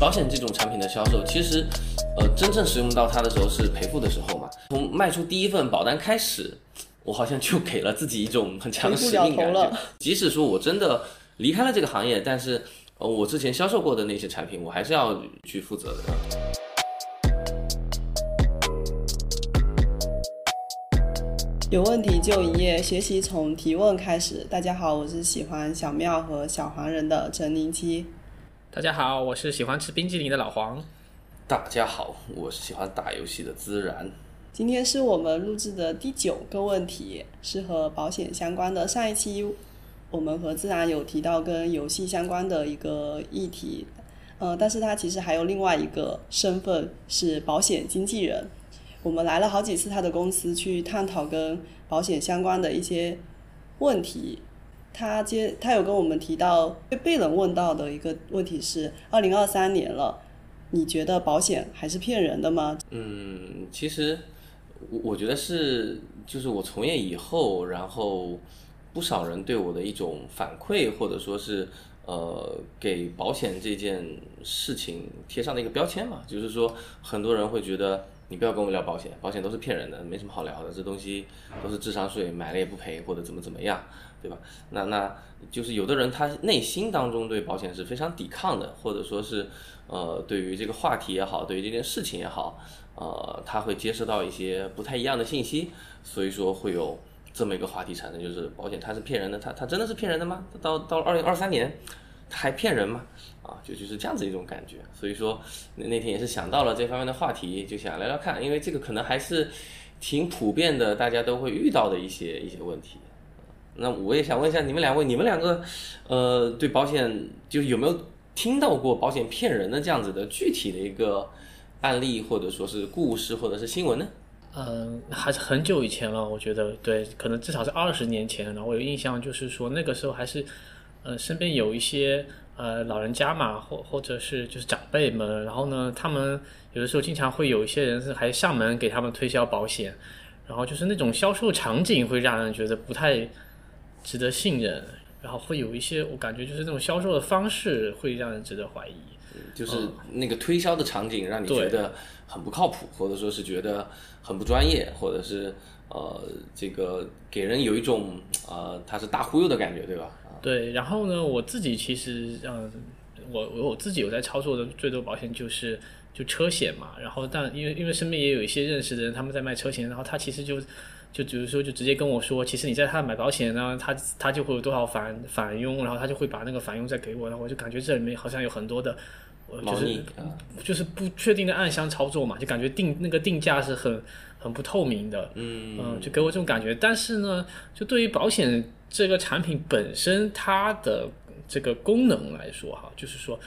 保险这种产品的销售，其实，呃，真正使用到它的时候是赔付的时候嘛。从卖出第一份保单开始，我好像就给了自己一种很强的使命感。即使说我真的离开了这个行业，但是，呃，我之前销售过的那些产品，我还是要去负责的。有问题就营业，学习从提问开始。大家好，我是喜欢小妙和小黄人的陈宁七。大家好，我是喜欢吃冰激凌的老黄。大家好，我是喜欢打游戏的孜然。今天是我们录制的第九个问题，是和保险相关的。上一期我们和自然有提到跟游戏相关的一个议题，呃，但是他其实还有另外一个身份是保险经纪人。我们来了好几次他的公司去探讨跟保险相关的一些问题。他接他有跟我们提到被被人问到的一个问题是：二零二三年了，你觉得保险还是骗人的吗？嗯，其实我我觉得是，就是我从业以后，然后不少人对我的一种反馈，或者说是呃给保险这件事情贴上的一个标签嘛，就是说很多人会觉得。你不要跟我们聊保险，保险都是骗人的，没什么好聊的，这东西都是智商税，买了也不赔或者怎么怎么样，对吧？那那就是有的人他内心当中对保险是非常抵抗的，或者说是呃对于这个话题也好，对于这件事情也好，呃他会接收到一些不太一样的信息，所以说会有这么一个话题产生，就是保险它是骗人的，它它真的是骗人的吗？到到二零二三年，它还骗人吗？啊，就就是这样子一种感觉，所以说那那天也是想到了这方面的话题，就想聊聊看，因为这个可能还是挺普遍的，大家都会遇到的一些一些问题。那我也想问一下你们两位，你们两个呃对保险就有没有听到过保险骗人的这样子的具体的一个案例，或者说是故事，或者是新闻呢？嗯，还是很久以前了，我觉得对，可能至少是二十年前了。我有印象，就是说那个时候还是呃身边有一些。呃，老人家嘛，或或者是就是长辈们，然后呢，他们有的时候经常会有一些人是还上门给他们推销保险，然后就是那种销售场景会让人觉得不太值得信任，然后会有一些我感觉就是那种销售的方式会让人值得怀疑，就是那个推销的场景让你觉得很不靠谱，或者说是觉得很不专业，或者是呃这个给人有一种呃他是大忽悠的感觉，对吧？对，然后呢，我自己其实，嗯，我我我自己有在操作的最多保险就是就车险嘛，然后但因为因为身边也有一些认识的人，他们在卖车险，然后他其实就就比如说就直接跟我说，其实你在他买保险呢，他他就会有多少返返佣，然后他就会把那个返佣再给我，然后我就感觉这里面好像有很多的，就是就是不确定的暗箱操作嘛，就感觉定那个定价是很很不透明的，嗯嗯，就给我这种感觉，但是呢，就对于保险。这个产品本身它的这个功能来说，哈，就是说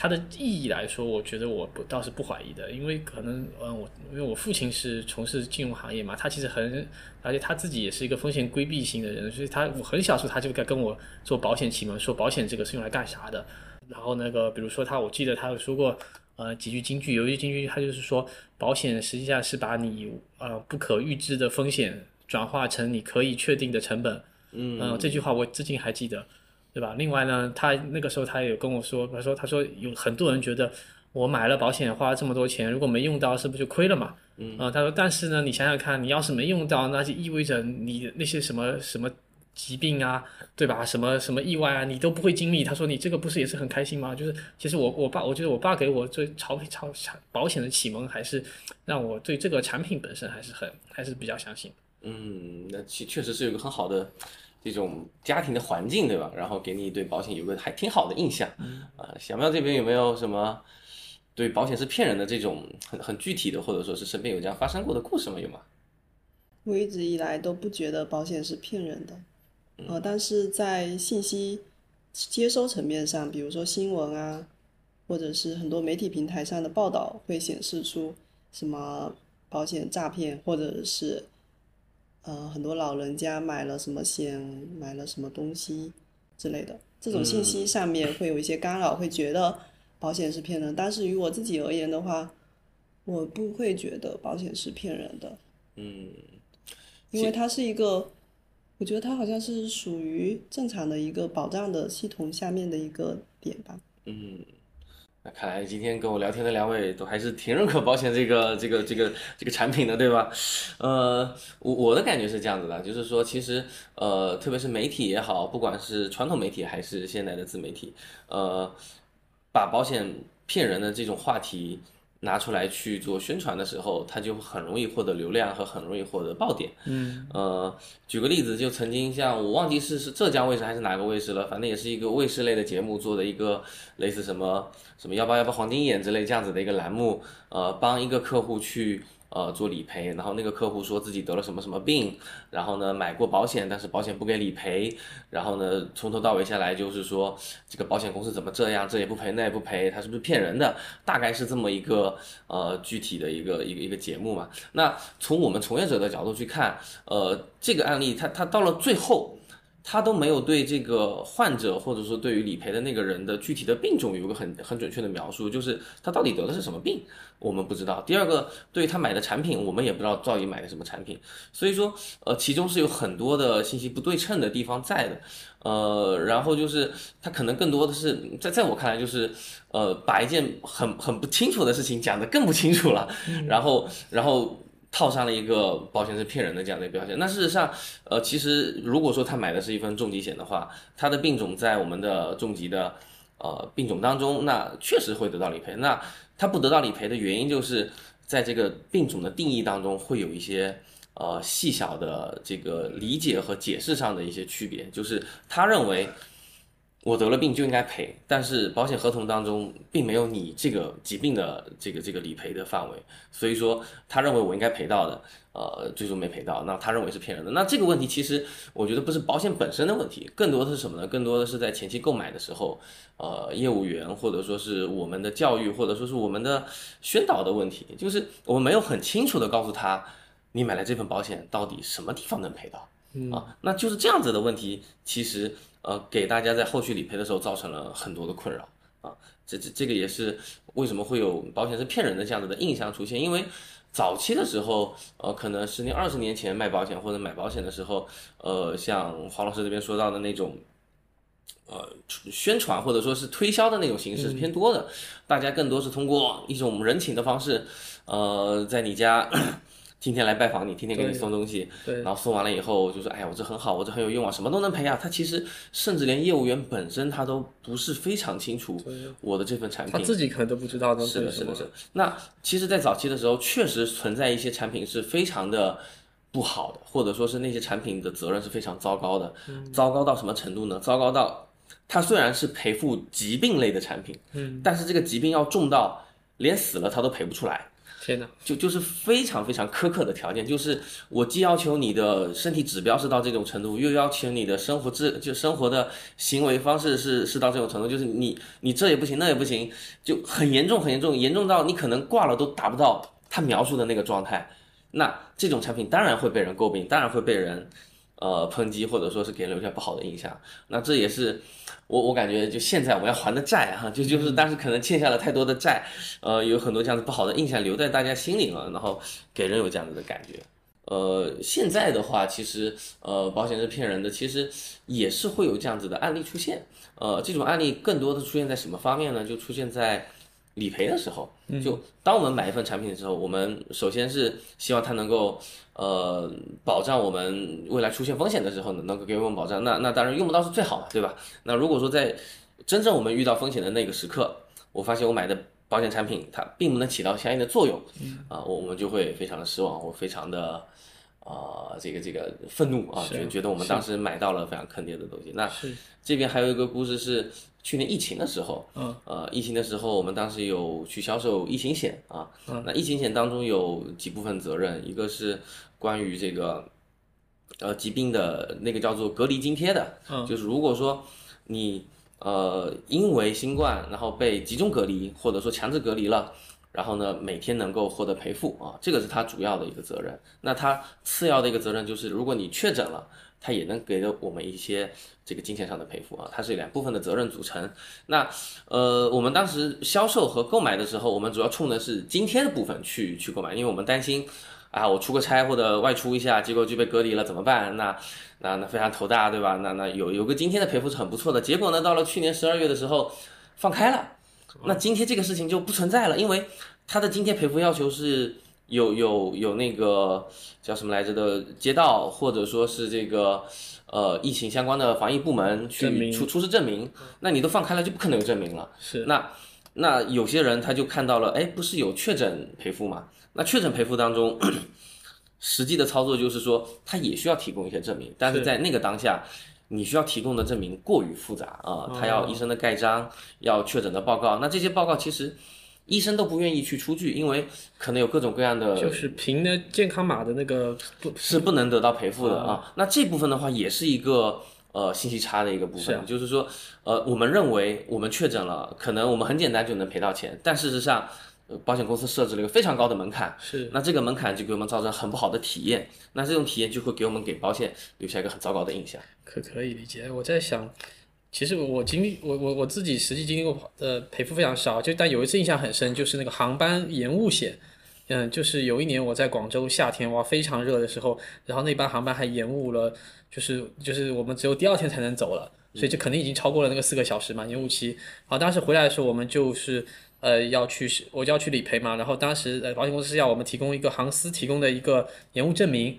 它的意义来说，我觉得我不倒是不怀疑的，因为可能，嗯，我因为我父亲是从事金融行业嘛，他其实很，而且他自己也是一个风险规避型的人，所以他我很小时候他就该跟我做保险启蒙，说保险这个是用来干啥的。然后那个比如说他，我记得他有说过，呃，几句金句，有一句金句，他就是说，保险实际上是把你呃不可预知的风险转化成你可以确定的成本。嗯，这句话我至今还记得，对吧？另外呢，他那个时候他也有跟我说，他说他说有很多人觉得我买了保险花了这么多钱，如果没用到，是不是就亏了嘛？嗯，他说，但是呢，你想想看，你要是没用到，那就意味着你那些什么什么疾病啊，对吧？什么什么意外啊，你都不会经历。他说你这个不是也是很开心吗？就是其实我我爸，我觉得我爸给我最炒炒保险的启蒙，还是让我对这个产品本身还是很还是比较相信。嗯，那确确实是有个很好的这种家庭的环境，对吧？然后给你对保险有个还挺好的印象。啊，小妙这边有没有什么对保险是骗人的这种很很具体的，或者说是身边有这样发生过的故事吗？有吗？我一直以来都不觉得保险是骗人的，呃，但是在信息接收层面上，比如说新闻啊，或者是很多媒体平台上的报道会显示出什么保险诈骗，或者是。呃，很多老人家买了什么险，买了什么东西之类的，这种信息上面会有一些干扰，会觉得保险是骗人。但是于我自己而言的话，我不会觉得保险是骗人的。嗯，因为它是一个，我觉得它好像是属于正常的一个保障的系统下面的一个点吧。嗯，那看来今天跟我聊天的两位都还是挺认可保险这个 这个这个这个产品的，对吧？呃，我我的感觉是这样子的，就是说，其实呃，特别是媒体也好，不管是传统媒体还是现在的自媒体，呃，把保险骗人的这种话题。拿出来去做宣传的时候，它就很容易获得流量和很容易获得爆点。嗯，呃，举个例子，就曾经像我忘记是是浙江卫视还是哪个卫视了，反正也是一个卫视类的节目做的一个类似什么什么幺八幺八黄金眼之类这样子的一个栏目，呃，帮一个客户去。呃，做理赔，然后那个客户说自己得了什么什么病，然后呢买过保险，但是保险不给理赔，然后呢从头到尾下来就是说这个保险公司怎么这样，这也不赔那也不赔，他是不是骗人的？大概是这么一个呃具体的一个一个一个节目嘛。那从我们从业者的角度去看，呃，这个案例他他到了最后。他都没有对这个患者或者说对于理赔的那个人的具体的病种有个很很准确的描述，就是他到底得的是什么病，我们不知道。第二个，对于他买的产品，我们也不知道到底买的什么产品。所以说，呃，其中是有很多的信息不对称的地方在的。呃，然后就是他可能更多的是在在我看来就是，呃，把一件很很不清楚的事情讲得更不清楚了，然后然后。套上了一个保险是骗人的这样的一个标签。那事实上，呃，其实如果说他买的是一份重疾险的话，他的病种在我们的重疾的呃病种当中，那确实会得到理赔。那他不得到理赔的原因，就是在这个病种的定义当中会有一些呃细小的这个理解和解释上的一些区别，就是他认为。我得了病就应该赔，但是保险合同当中并没有你这个疾病的这个这个理赔的范围，所以说他认为我应该赔到的，呃，最终没赔到，那他认为是骗人的。那这个问题其实我觉得不是保险本身的问题，更多的是什么呢？更多的是在前期购买的时候，呃，业务员或者说是我们的教育或者说是我们的宣导的问题，就是我们没有很清楚的告诉他，你买了这份保险到底什么地方能赔到啊？那就是这样子的问题，其实。呃，给大家在后续理赔的时候造成了很多的困扰啊，这这这个也是为什么会有保险是骗人的这样子的印象出现，因为早期的时候，呃，可能十年、二十年前卖保险或者买保险的时候，呃，像黄老师这边说到的那种，呃，宣传或者说是推销的那种形式是偏多的，大家更多是通过一种人情的方式，呃，在你家。今天来拜访你，天天给你送东西，对然后送完了以后就说：“哎呀，我这很好，我这很有用啊，什么都能赔啊。”他其实甚至连业务员本身他都不是非常清楚我的这份产品，他自己可能都不知道。是的，是的，是。那其实，在早期的时候，确实存在一些产品是非常的不好的，或者说是那些产品的责任是非常糟糕的。糟糕到什么程度呢？糟糕到它虽然是赔付疾病类的产品，嗯，但是这个疾病要重到连死了他都赔不出来。天呐，就就是非常非常苛刻的条件，就是我既要求你的身体指标是到这种程度，又要求你的生活质就生活的行为方式是是到这种程度，就是你你这也不行那也不行，就很严重很严重，严重到你可能挂了都达不到他描述的那个状态。那这种产品当然会被人诟病，当然会被人呃抨击，或者说是给人留下不好的印象。那这也是。我我感觉就现在我要还的债哈，就就是当时可能欠下了太多的债，呃，有很多这样子不好的印象留在大家心里了，然后给人有这样子的感觉。呃，现在的话，其实呃，保险是骗人的，其实也是会有这样子的案例出现。呃，这种案例更多的出现在什么方面呢？就出现在。理赔的时候，就当我们买一份产品的时候，我们首先是希望它能够呃保障我们未来出现风险的时候呢，能够给我们保障。那那当然用不到是最好的，对吧？那如果说在真正我们遇到风险的那个时刻，我发现我买的保险产品它并不能起到相应的作用，啊，我我们就会非常的失望，或非常的啊这个这个愤怒啊，觉觉得我们当时买到了非常坑爹的东西。那这边还有一个故事是。去年疫情的时候，嗯，呃，疫情的时候，我们当时有去销售疫情险啊，嗯，那疫情险当中有几部分责任，一个是关于这个，呃，疾病的那个叫做隔离津贴的，嗯，就是如果说你呃因为新冠然后被集中隔离或者说强制隔离了，然后呢每天能够获得赔付啊，这个是它主要的一个责任。那它次要的一个责任就是如果你确诊了。它也能给了我们一些这个金钱上的赔付啊，它是两部分的责任组成。那呃，我们当时销售和购买的时候，我们主要冲的是津贴的部分去去购买，因为我们担心啊，我出个差或者外出一下，结果就被隔离了怎么办？那那那非常头大，对吧？那那有有个津贴的赔付是很不错的。结果呢，到了去年十二月的时候放开了，那津贴这个事情就不存在了，因为它的津贴赔付要求是有有有那个叫什么来着的街道或者说是这个呃疫情相关的防疫部门去出出示证明，那你都放开了就不可能有证明了。是那那有些人他就看到了，哎，不是有确诊赔付吗？那确诊赔付当中，实际的操作就是说，他也需要提供一些证明，但是是在那个当下，你需要提供的证明过于复杂啊，他要医生的盖章，要确诊的报告，那这些报告其实医生都不愿意去出具，因为可能有各种各样的就是凭的健康码的那个不是不能得到赔付的啊。那这部分的话，也是一个呃信息差的一个部分，是啊就是说，呃，我们认为我们确诊了，可能我们很简单就能赔到钱，但事实上。呃保险公司设置了一个非常高的门槛，是那这个门槛就给我们造成很不好的体验，那这种体验就会给我们给保险留下一个很糟糕的印象。可可以理解。我在想，其实我经历我我我自己实际经历过的赔付非常少，就但有一次印象很深，就是那个航班延误险。嗯，就是有一年我在广州夏天哇非常热的时候，然后那班航班还延误了，就是就是我们只有第二天才能走了，所以这肯定已经超过了那个四个小时嘛延误期。好，当时回来的时候我们就是呃要去我就要去理赔嘛，然后当时呃保险公司要我们提供一个航司提供的一个延误证明。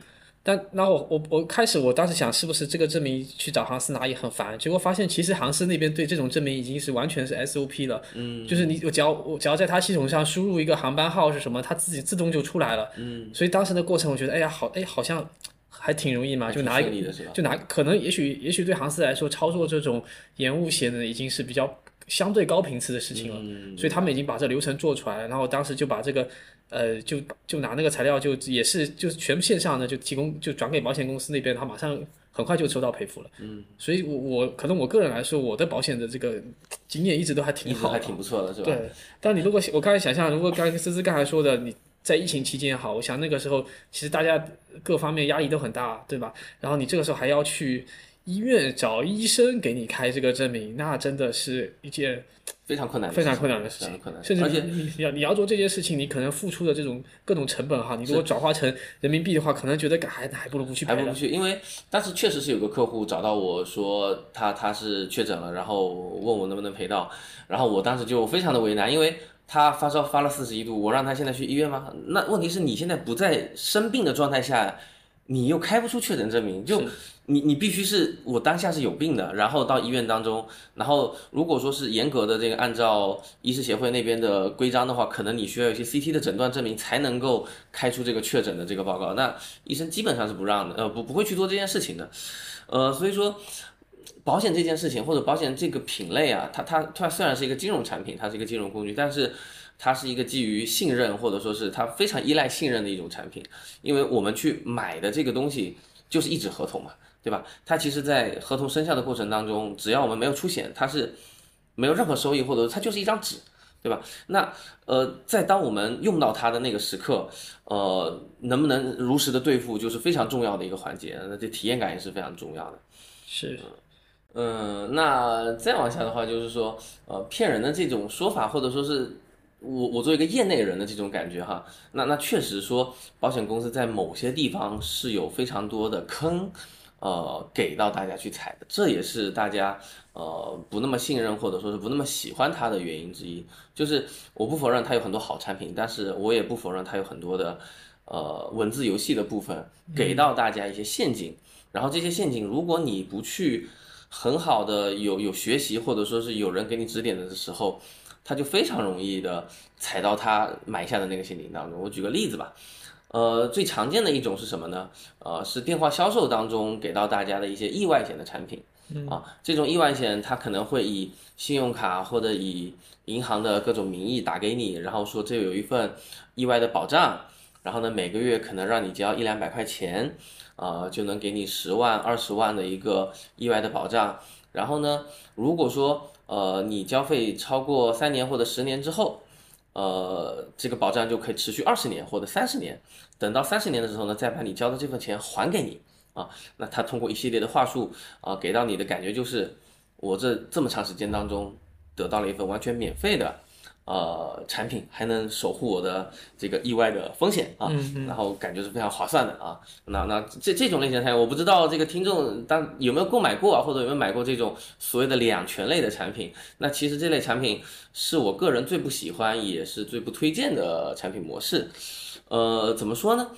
但然后我我我开始我当时想是不是这个证明去找航司拿也很烦，结果发现其实航司那边对这种证明已经是完全是 SOP 了，嗯，就是你我只要我只要在它系统上输入一个航班号是什么，它自己自动就出来了，嗯，所以当时的过程我觉得哎呀好哎好像还挺容易嘛，就拿一个？就拿可能也许也许对航司来说操作这种延误险呢已经是比较相对高频次的事情了，嗯所以他们已经把这流程做出来了，然后当时就把这个呃就就拿那个材料就也是就是全部线上呢就提供就转给保险公司那边，他马上很快就收到赔付了。嗯，所以我我可能我个人来说，我的保险的这个经验一直都还挺好，还挺不错的，是吧？对，但你如果我刚才想象，如果刚才思思刚才说的，你在疫情期间也好，我想那个时候其实大家各方面压力都很大，对吧？然后你这个时候还要去医院找医生给你开这个证明，那真的是一件非常困难的非常困难的事情困难，甚至而且你你要你要做这件事情，你可能付出的这种各种成本哈，你如果转化成人民币的话，可能觉得还还不如不去。还不如不去，因为当时确实是有个客户找到我说他他是确诊了，然后问我能不能赔到，然后我当时就非常的为难，因为他发烧发了四十一度，我让他现在去医院吗？那问题是你现在不在生病的状态下，你又开不出确诊证明，就你你必须是我当下是有病的，然后到医院当中，然后如果说是严格的这个按照医师协会那边的规章的话，可能你需要一些 CT 的诊断证明才能够开出这个确诊的这个报告，那医生基本上是不让的，呃不不会去做这件事情的，呃所以说。保险这件事情，或者保险这个品类啊，它它它虽然是一个金融产品，它是一个金融工具，但是它是一个基于信任或者说是它非常依赖信任的一种产品，因为我们去买的这个东西就是一纸合同嘛，对吧？它其实，在合同生效的过程当中，只要我们没有出险，它是没有任何收益，或者它就是一张纸，对吧？那呃，在当我们用到它的那个时刻，呃，能不能如实的兑付，就是非常重要的一个环节，那这体验感也是非常重要的。是，嗯，那再往下的话，就是说，呃，骗人的这种说法，或者说是我我作为一个业内人的这种感觉哈，那那确实说，保险公司在某些地方是有非常多的坑，呃，给到大家去踩的，这也是大家呃不那么信任或者说是不那么喜欢它的原因之一。就是我不否认它有很多好产品，但是我也不否认它有很多的呃文字游戏的部分，给到大家一些陷阱。然后这些陷阱，如果你不去很好的有有学习，或者说是有人给你指点的时候，他就非常容易的踩到他埋下的那个陷阱当中。我举个例子吧，呃，最常见的一种是什么呢？呃，是电话销售当中给到大家的一些意外险的产品。啊，这种意外险它可能会以信用卡或者以银行的各种名义打给你，然后说这有一份意外的保障，然后呢每个月可能让你交一两百块钱。呃，就能给你十万、二十万的一个意外的保障。然后呢，如果说呃你交费超过三年或者十年之后，呃，这个保障就可以持续二十年或者三十年。等到三十年的时候呢，再把你交的这份钱还给你啊。那他通过一系列的话术啊，给到你的感觉就是，我这这么长时间当中得到了一份完全免费的。呃产品，还能守护我的这个意外的风险啊，然后感觉是非常划算的啊。那那这这种类型的产品，我不知道这个听众当有没有购买过啊，或者有没有买过这种所谓的两全类的产品？那其实这类产品是我个人最不喜欢，也是最不推荐的产品模式。呃，怎么说呢？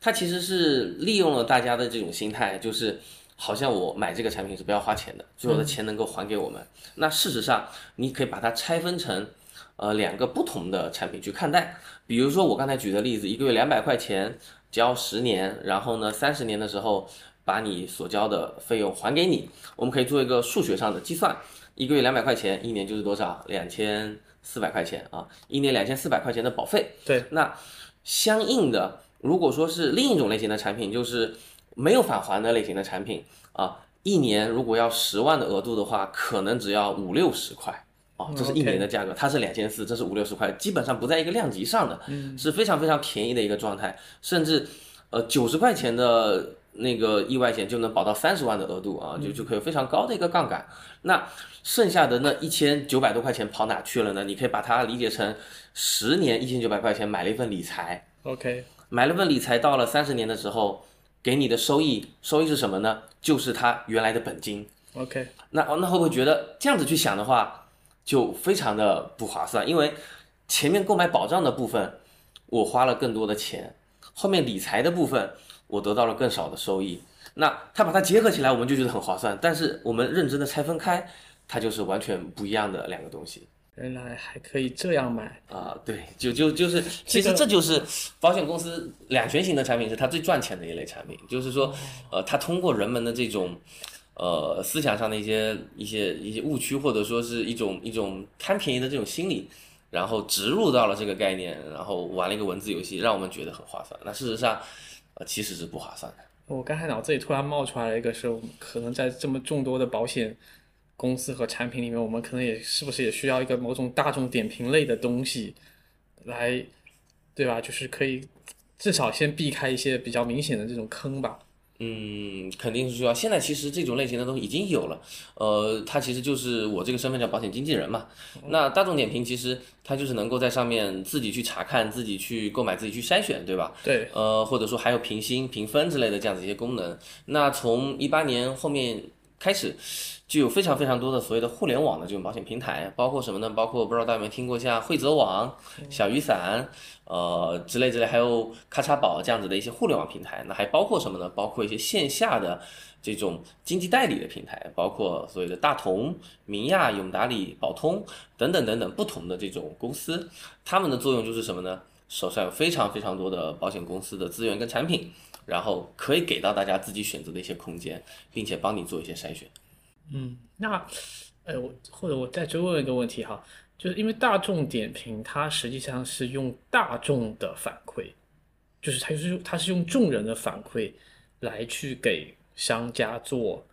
它其实是利用了大家的这种心态，就是好像我买这个产品是不要花钱的，最后的钱能够还给我们。那事实上，你可以把它拆分成呃两个不同的产品去看待。比如说我刚才举的例子，一个月两百块钱交十年，然后呢三十年的时候把你所交的费用还给你。我们可以做一个数学上的计算，一个月两百块钱，一年就是多少？两千四百块钱啊，一年两千四百块钱的保费。对，那相应的。如果说是另一种类型的产品，就是没有返还的类型的产品啊，一年如果要十万的额度的话，可能只要五六十块啊，这是一年的价格，它是两千四，这是五六十块，基本上不在一个量级上的，是非常非常便宜的一个状态，甚至呃九十块钱的那个意外险就能保到三十万的额度啊，就就可以非常高的一个杠杆。那剩下的那一千九百多块钱跑哪去了呢？你可以把它理解成十年一千九百块钱买了一份理财，OK。买了份理财，到了三十年的时候，给你的收益，收益是什么呢？就是它原来的本金。OK，那那会不会觉得这样子去想的话，就非常的不划算？因为前面购买保障的部分，我花了更多的钱，后面理财的部分，我得到了更少的收益。那它把它结合起来，我们就觉得很划算。但是我们认真的拆分开，它就是完全不一样的两个东西。原来还可以这样买啊！对，就就就是，其实这就是保险公司两全型的产品是它最赚钱的一类产品。就是说，呃，它通过人们的这种，呃，思想上的一些一些一些误区，或者说是一种一种贪便宜的这种心理，然后植入到了这个概念，然后玩了一个文字游戏，让我们觉得很划算。那事实上，呃，其实是不划算的。我刚才脑子里突然冒出来了一个，是我们可能在这么众多的保险。公司和产品里面，我们可能也是不是也需要一个某种大众点评类的东西，来，对吧？就是可以至少先避开一些比较明显的这种坑吧。嗯，肯定是需要。现在其实这种类型的东西已经有了，呃，它其实就是我这个身份叫保险经纪人嘛。那大众点评其实它就是能够在上面自己去查看、自己去购买、自己去筛选，对吧？对。呃，或者说还有评星、评分之类的这样子一些功能。那从一八年后面开始。就有非常非常多的所谓的互联网的这种保险平台，包括什么呢？包括不知道大家有没有听过像惠泽网、小雨伞，呃之类之类，还有咔嚓宝这样子的一些互联网平台。那还包括什么呢？包括一些线下的这种经济代理的平台，包括所谓的大同、明亚、永达里、宝通等等等等不同的这种公司。他们的作用就是什么呢？手上有非常非常多的保险公司的资源跟产品，然后可以给到大家自己选择的一些空间，并且帮你做一些筛选。嗯，那，呃，我或者我再追问一个问题哈，就是因为大众点评它实际上是用大众的反馈，就是它是它是用众人的反馈来去给商家做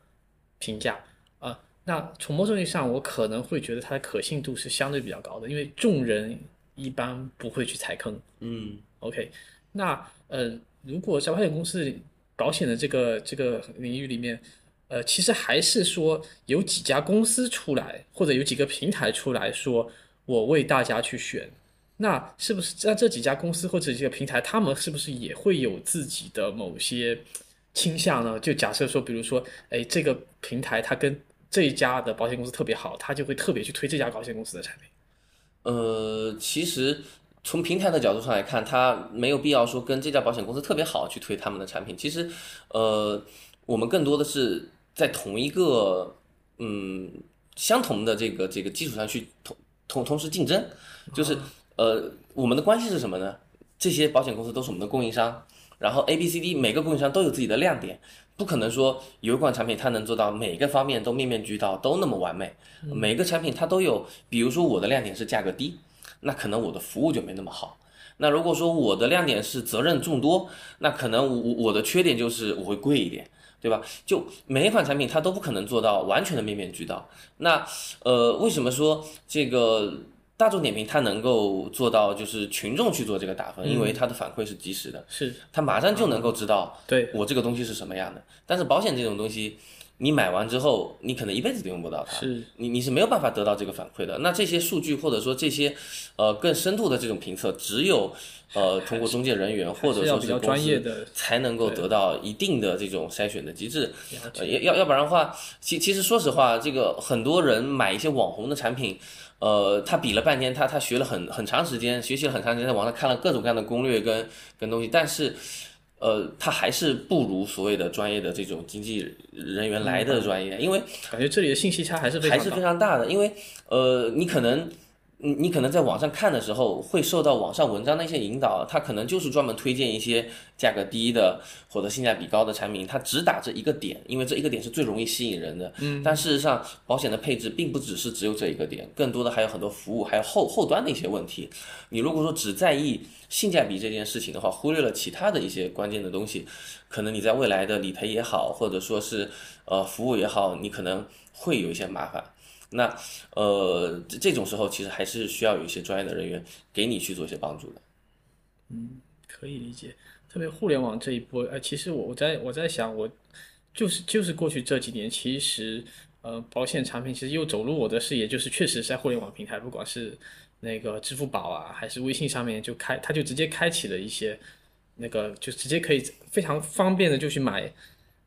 评价啊。那从某种意义上，我可能会觉得它的可信度是相对比较高的，因为众人一般不会去踩坑。嗯，OK，那呃，如果在保险公司保险的这个这个领域里面。呃，其实还是说有几家公司出来，或者有几个平台出来说，我为大家去选，那是不是在这几家公司或者几个平台，他们是不是也会有自己的某些倾向呢？就假设说，比如说，哎，这个平台它跟这一家的保险公司特别好，他就会特别去推这家保险公司的产品。呃，其实从平台的角度上来看，它没有必要说跟这家保险公司特别好去推他们的产品。其实，呃。我们更多的是在同一个嗯相同的这个这个基础上去同同同时竞争，就是呃我们的关系是什么呢？这些保险公司都是我们的供应商，然后 A B C D 每个供应商都有自己的亮点，不可能说有一款产品它能做到每个方面都面面俱到都那么完美，每个产品它都有，比如说我的亮点是价格低，那可能我的服务就没那么好。那如果说我的亮点是责任众多，那可能我我的缺点就是我会贵一点。对吧？就每一款产品它都不可能做到完全的面面俱到。那呃，为什么说这个大众点评它能够做到就是群众去做这个打分？因为它的反馈是及时的，是它马上就能够知道，对我这个东西是什么样的。但是保险这种东西，你买完之后，你可能一辈子都用不到它，是你你是没有办法得到这个反馈的。那这些数据或者说这些呃更深度的这种评测，只有呃通过中介人员或者说是公司专业的才能够得到一定的这种筛选的机制。了呃要要要不然的话，其其实说实话，这个很多人买一些网红的产品，呃，他比了半天，他他学了很很长时间，学习了很长时间，在网上看了各种各样的攻略跟跟东西，但是。呃，他还是不如所谓的专业的这种经纪人员来的专业，因为感觉这里的信息差还是还是非常大的。因为呃，你可能你你可能在网上看的时候，会受到网上文章的一些引导，它可能就是专门推荐一些价格低的或者性价比高的产品，它只打这一个点，因为这一个点是最容易吸引人的。嗯。但事实上，保险的配置并不只是只有这一个点，更多的还有很多服务，还有后后端的一些问题。你如果说只在意性价比这件事情的话，忽略了其他的一些关键的东西，可能你在未来的理赔也好，或者说是呃服务也好，你可能会有一些麻烦。那呃这种时候，其实还是需要有一些专业的人员给你去做一些帮助的。嗯可以理解，特别互联网这一波，呃，其实我我在我在想，我就是就是过去这几年，其实呃，保险产品其实又走入我的视野，就是确实是在互联网平台，不管是那个支付宝啊，还是微信上面就开，它就直接开启了一些那个就直接可以非常方便的就去买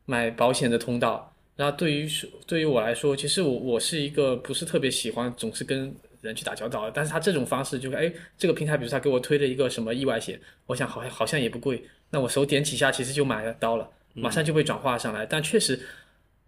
买保险的通道。然后对于说对于我来说，其实我我是一个不是特别喜欢总是跟人去打交道的，但是他这种方式就是哎这个平台，比如他给我推了一个什么意外险，我想好像好像也不贵，那我手点几下其实就买了到了，马上就被转化上来，但确实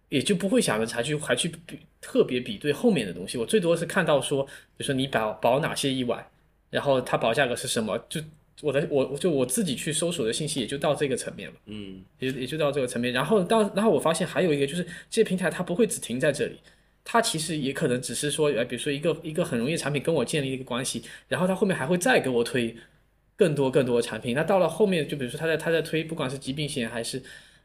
也就不会想着才去还去比特别比对后面的东西，我最多是看到说，比如说你保保哪些意外，然后它保价格是什么，就我的我我就我自己去搜索的信息也就到这个层面了。嗯也也就到这个层面。然后当然后我发现还有一个就是这些平台它不会只停在这里，它其实也可能只是说，呃，比如说一个一个很容易的产品跟我建立一个关系，然后它后面还会再给我推更多更多的产品。那到了后面，就比如说他在他在推不管是疾病险还是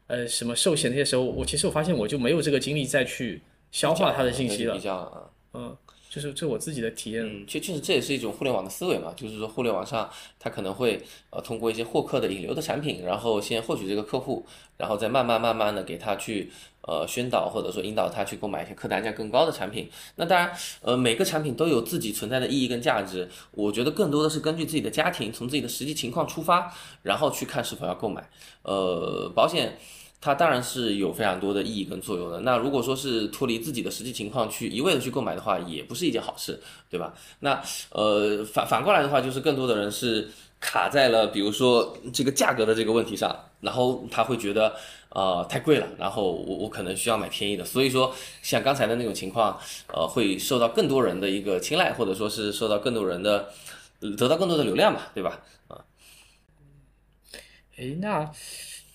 呃什么寿险那些时候，我其实我发现我就没有这个精力再去消化它的信息了比。较啊。嗯，就是这我自己的体验。嗯，确确实这也是一种互联网的思维嘛，就是说互联网上它可能会呃通过一些获客的引流的产品，然后先获取这个客户，然后再慢慢慢慢的给他去呃宣导或者说引导他去购买一些客单价更高的产品。那当然，呃每个产品都有自己存在的意义跟价值，我觉得更多的是根据自己的家庭，从自己的实际情况出发，然后去看是否要购买。呃，保险。它当然是有非常多的意义跟作用的。那如果说是脱离自己的实际情况去一味的去购买的话，也不是一件好事，对吧？那呃反反过来的话，就是更多的人是卡在了比如说这个价格的这个问题上，然后他会觉得呃太贵了，然后我我可能需要买便宜的。所以说像刚才的那种情况，呃会受到更多人的一个青睐，或者说是受到更多人的得到更多的流量嘛，对吧？啊，诶，那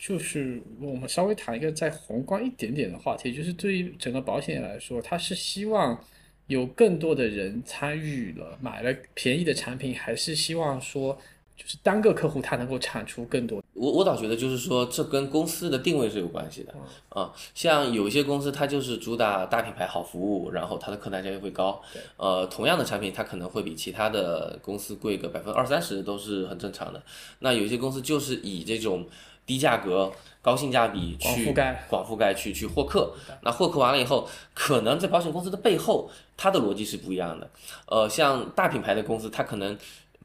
就是我们稍微谈一个再宏观一点点的话题，就是对于整个保险来说，它是希望有更多的人参与了，买了便宜的产品，还是希望说，就是单个客户他能够产出更多？我我倒觉得就是说，这跟公司的定位是有关系的啊。像有一些公司，它就是主打大品牌、好服务，然后它的客单价又会高。呃，同样的产品，它可能会比其他的公司贵个百分之二三十，都是很正常的。那有一些公司就是以这种低价格、高性价比去广覆盖广覆盖去去获客。那获客完了以后，可能在保险公司的背后，它的逻辑是不一样的。呃，像大品牌的公司，它可能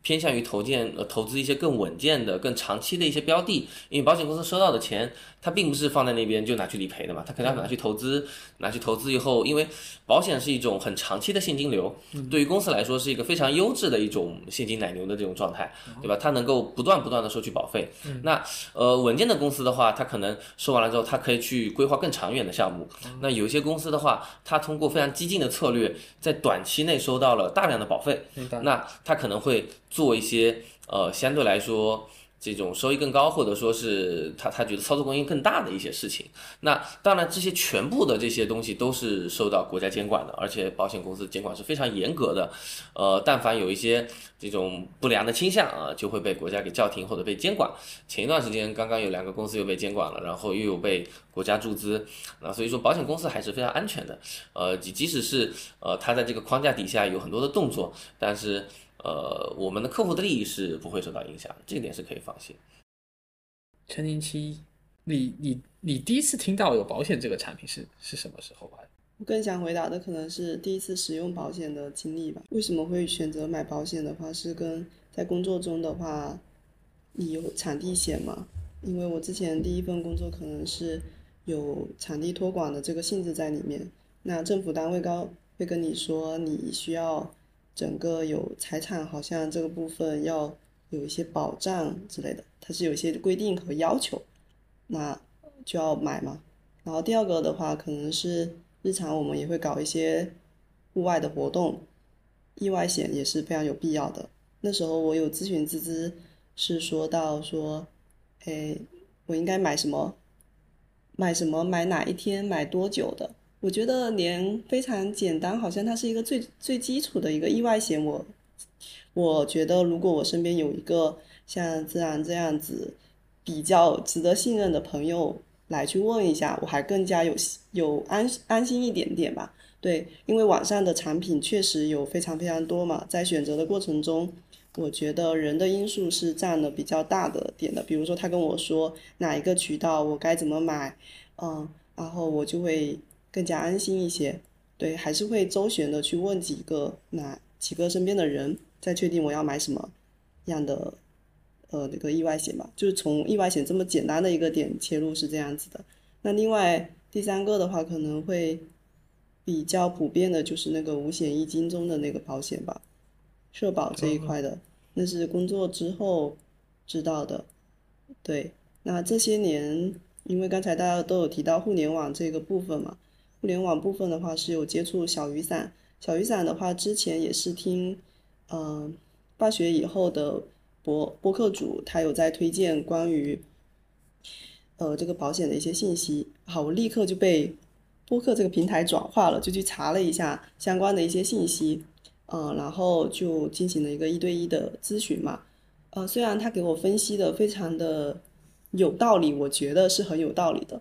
偏向于投建呃投资一些更稳健的、更长期的一些标的，因为保险公司收到的钱，它并不是放在那边就拿去理赔的嘛，它肯定要拿去投资，拿去投资以后，因为保险是一种很长期的现金流，对于公司来说是一个非常优质的一种现金奶牛的这种状态，对吧？它能够不断不断的收取保费。那呃稳健的公司的话，它可能收完了之后，它可以去规划更长远的项目。那有一些公司的话，它通过非常激进的策略，在短期内收到了大量的保费，那它可能会做一些呃相对来说这种收益更高，或者说是他他觉得操作空间更大的一些事情。那当然，这些全部的这些东西都是受到国家监管的，而且保险公司监管是非常严格的。呃，但凡有一些这种不良的倾向啊，就会被国家给叫停或者被监管。前一段时间刚刚有两个公司又被监管了，然后又有被国家注资，那，所以说保险公司还是非常安全的。呃，即即使是呃它在这个框架底下有很多的动作，但是呃我们的客户的利益是不会受到影响，这一点是可以放心。成年期你你你第一次听到有保险这个产品是是什么时候啊？我更想回答的可能是第一次使用保险的经历吧。为什么会选择买保险的话，是跟在工作中的话，你有场地险嘛？因为我之前第一份工作可能是有场地托管的这个性质在里面。那政府单位高会跟你说，你需要整个有财产，好像这个部分要有一些保障之类的，它是有一些规定和要求，那就要买嘛。然后第二个的话，可能是。日常我们也会搞一些户外的活动，意外险也是非常有必要的。那时候我有咨询资资，是说到说，哎，我应该买什么？买什么？买哪一天？买多久的？我觉得连非常简单，好像它是一个最最基础的一个意外险。我我觉得如果我身边有一个像自然这样子比较值得信任的朋友。来去问一下，我还更加有有安安心一点点吧。对，因为网上的产品确实有非常非常多嘛，在选择的过程中，我觉得人的因素是占了比较大的点的。比如说他跟我说哪一个渠道我该怎么买，嗯，然后我就会更加安心一些。对，还是会周旋的去问几个哪几个身边的人，再确定我要买什么样的。呃，那个意外险吧，就是从意外险这么简单的一个点切入是这样子的。那另外第三个的话，可能会比较普遍的就是那个五险一金中的那个保险吧，社保这一块的，那是工作之后知道的。对，那这些年，因为刚才大家都有提到互联网这个部分嘛，互联网部分的话是有接触小雨伞，小雨伞的话之前也是听，嗯，大学以后的。博播客主他有在推荐关于，呃，这个保险的一些信息。好，我立刻就被播客这个平台转化了，就去查了一下相关的一些信息，嗯，然后就进行了一个一对一的咨询嘛。呃，虽然他给我分析的非常的有道理，我觉得是很有道理的，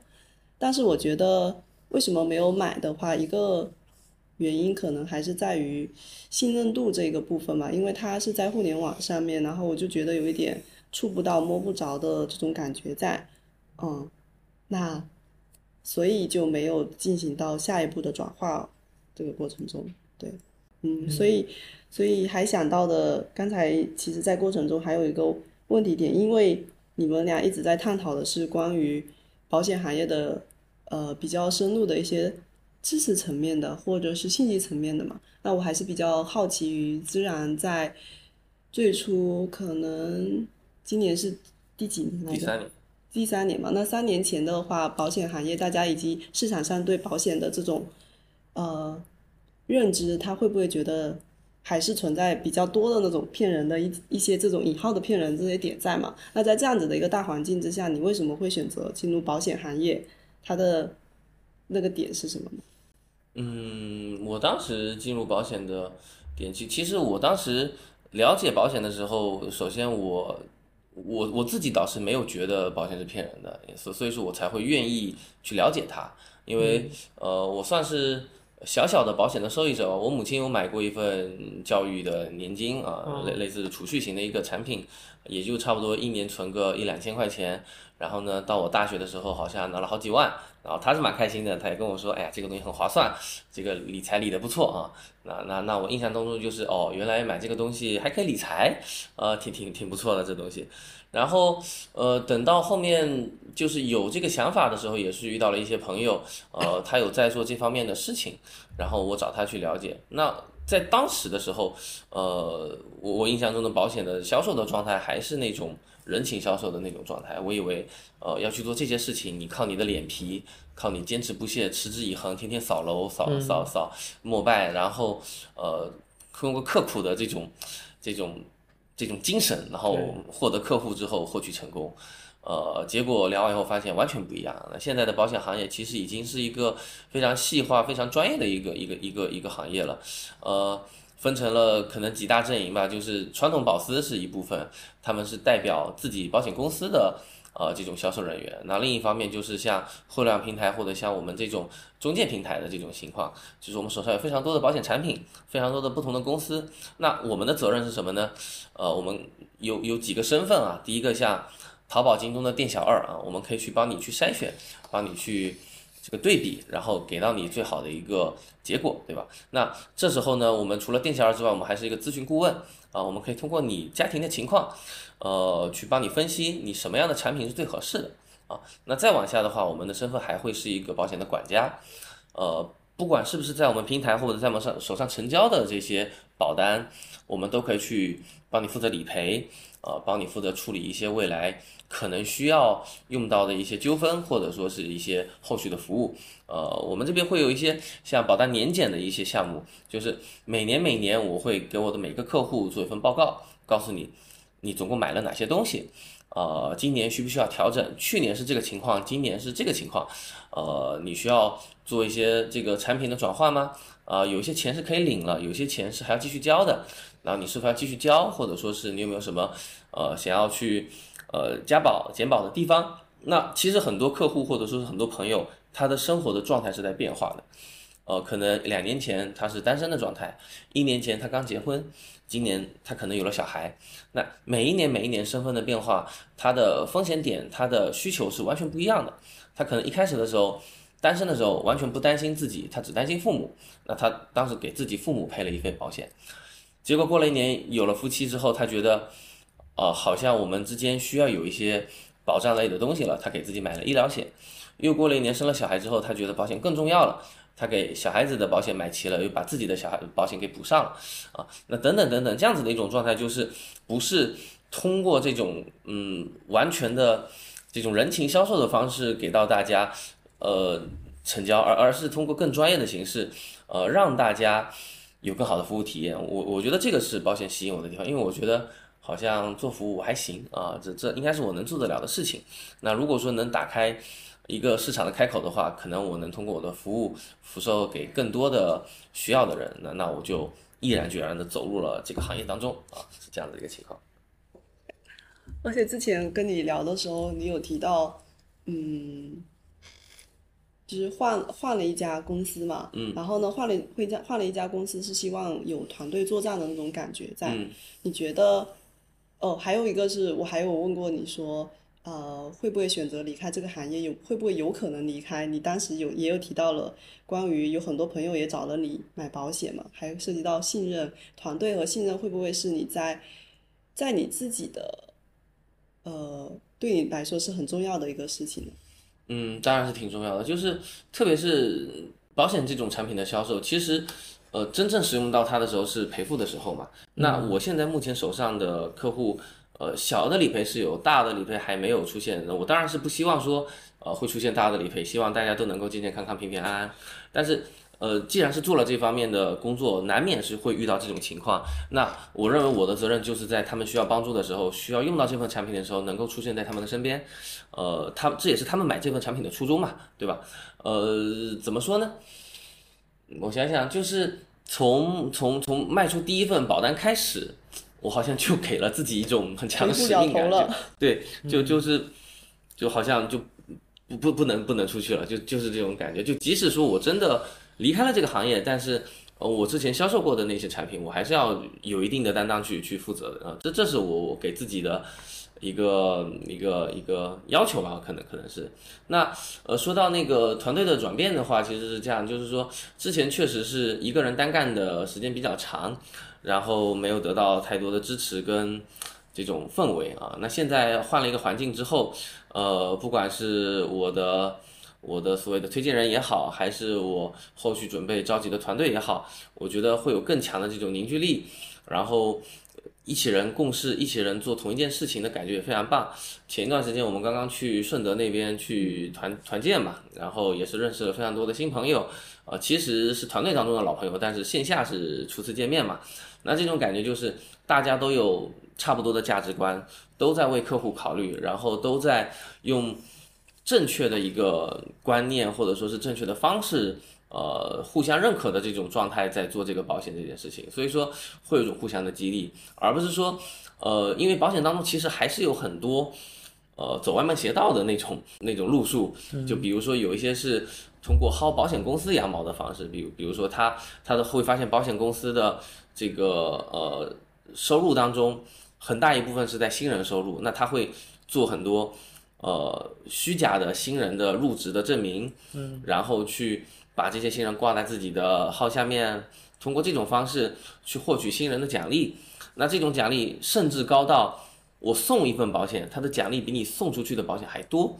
但是我觉得为什么没有买的话，一个。原因可能还是在于信任度这个部分嘛，因为它是在互联网上面，然后我就觉得有一点触不到、摸不着的这种感觉在，嗯，那所以就没有进行到下一步的转化这个过程中，对，嗯，所以所以还想到的，刚才其实在过程中还有一个问题点，因为你们俩一直在探讨的是关于保险行业的呃比较深入的一些。知识层面的，或者是信息层面的嘛？那我还是比较好奇于自然在最初可能今年是第几年来着？第三年。第三年嘛，那三年前的话，保险行业大家以及市场上对保险的这种呃认知，他会不会觉得还是存在比较多的那种骗人的一一些这种引号的骗人这些点在嘛？那在这样子的一个大环境之下，你为什么会选择进入保险行业？它的那个点是什么？嗯，我当时进入保险的点，其其实我当时了解保险的时候，首先我我我自己倒是没有觉得保险是骗人的，所所以说我才会愿意去了解它，因为呃，我算是小小的保险的受益者，我母亲有买过一份教育的年金啊，类类似储蓄型的一个产品，也就差不多一年存个一两千块钱，然后呢，到我大学的时候好像拿了好几万。然后他是蛮开心的，他也跟我说：“哎呀，这个东西很划算，这个理财理的不错啊。”那那那我印象当中就是哦，原来买这个东西还可以理财，呃，挺挺挺不错的这东西。然后呃，等到后面就是有这个想法的时候，也是遇到了一些朋友，呃，他有在做这方面的事情，然后我找他去了解。那在当时的时候，呃，我我印象中的保险的销售的状态还是那种。人情销售的那种状态，我以为，呃，要去做这些事情，你靠你的脸皮，靠你坚持不懈、持之以恒，天天扫楼、扫扫扫膜拜，然后，呃，通过刻苦的这种、这种、这种精神，然后获得客户之后获取成功，呃，结果聊完以后发现完全不一样。那现在的保险行业其实已经是一个非常细化、非常专业的一个一个一个一个行业了，呃。分成了可能几大阵营吧，就是传统保司是一部分，他们是代表自己保险公司的呃这种销售人员。那另一方面就是像互联网平台或者像我们这种中介平台的这种情况，就是我们手上有非常多的保险产品，非常多的不同的公司。那我们的责任是什么呢？呃，我们有有几个身份啊。第一个像。淘宝、京东的店小二啊，我们可以去帮你去筛选，帮你去这个对比，然后给到你最好的一个结果，对吧？那这时候呢，我们除了店小二之外，我们还是一个咨询顾问啊，我们可以通过你家庭的情况，呃，去帮你分析你什么样的产品是最合适的啊。那再往下的话，我们的身份还会是一个保险的管家，呃。不管是不是在我们平台或者在我们上手上成交的这些保单，我们都可以去帮你负责理赔，呃，帮你负责处理一些未来可能需要用到的一些纠纷，或者说是一些后续的服务。呃，我们这边会有一些像保单年检的一些项目，就是每年每年我会给我的每个客户做一份报告，告诉你你总共买了哪些东西。呃，今年需不需要调整？去年是这个情况，今年是这个情况。呃，你需要做一些这个产品的转换吗？啊，有些钱是可以领了，有些钱是还要继续交的。然后你是否要继续交，或者说是你有没有什么呃想要去呃加保减保的地方？那其实很多客户或者说是很多朋友，他的生活的状态是在变化的。呃，可能两年前他是单身的状态，一年前他刚结婚。今年他可能有了小孩，那每一年每一年身份的变化，他的风险点、他的需求是完全不一样的。他可能一开始的时候，单身的时候完全不担心自己，他只担心父母。那他当时给自己父母配了一份保险，结果过了一年有了夫妻之后，他觉得，呃，好像我们之间需要有一些保障类的东西了，他给自己买了医疗险。又过了一年生了小孩之后，他觉得保险更重要了。他给小孩子的保险买齐了，又把自己的小孩保险给补上了，啊，那等等等等，这样子的一种状态，就是不是通过这种嗯完全的这种人情销售的方式给到大家，呃成交，而而是通过更专业的形式，呃让大家有更好的服务体验。我我觉得这个是保险吸引我的地方，因为我觉得好像做服务还行啊，这这应该是我能做得了的事情。那如果说能打开。一个市场的开口的话，可能我能通过我的服务辐射给更多的需要的人，那那我就毅然决然的走入了这个行业当中啊，是这样的一个情况。而且之前跟你聊的时候，你有提到，嗯，就是换换了一家公司嘛，嗯，然后呢，换了会家换了一家公司是希望有团队作战的那种感觉在，你觉得？哦，还有一个是我还有问过你说。呃，会不会选择离开这个行业？有会不会有可能离开？你当时有也有提到了关于有很多朋友也找了你买保险嘛，还涉及到信任团队和信任，会不会是你在在你自己的呃对你来说是很重要的一个事情呢？嗯，当然是挺重要的，就是特别是保险这种产品的销售，其实呃真正使用到它的时候是赔付的时候嘛。那我现在目前手上的客户。呃，小的理赔是有，大的理赔还没有出现。我当然是不希望说，呃，会出现大的理赔，希望大家都能够健健康康、平平安安。但是，呃，既然是做了这方面的工作，难免是会遇到这种情况。那我认为我的责任就是在他们需要帮助的时候，需要用到这份产品的时候，能够出现在他们的身边。呃，他这也是他们买这份产品的初衷嘛，对吧？呃，怎么说呢？我想想，就是从从从卖出第一份保单开始。我好像就给了自己一种很强的使命感，对，就就是，就好像就不不不能不能出去了，就就是这种感觉。就即使说我真的离开了这个行业，但是呃，我之前销售过的那些产品，我还是要有一定的担当去去负责的啊。这这是我我给自己的一个一个一个要求吧，可能可能是。那呃，说到那个团队的转变的话，其实是这样，就是说之前确实是一个人单干的时间比较长。然后没有得到太多的支持跟这种氛围啊，那现在换了一个环境之后，呃，不管是我的我的所谓的推荐人也好，还是我后续准备召集的团队也好，我觉得会有更强的这种凝聚力，然后一起人共事，一起人做同一件事情的感觉也非常棒。前一段时间我们刚刚去顺德那边去团团建嘛，然后也是认识了非常多的新朋友，呃，其实是团队当中的老朋友，但是线下是初次见面嘛。那这种感觉就是大家都有差不多的价值观，都在为客户考虑，然后都在用正确的一个观念或者说是正确的方式，呃，互相认可的这种状态在做这个保险这件事情。所以说会有一种互相的激励，而不是说，呃，因为保险当中其实还是有很多，呃，走歪门邪道的那种那种路数，就比如说有一些是通过薅保险公司羊毛的方式，比如比如说他他的会发现保险公司的。这个呃收入当中很大一部分是在新人收入，那他会做很多呃虚假的新人的入职的证明，嗯，然后去把这些新人挂在自己的号下面，通过这种方式去获取新人的奖励。那这种奖励甚至高到我送一份保险，它的奖励比你送出去的保险还多。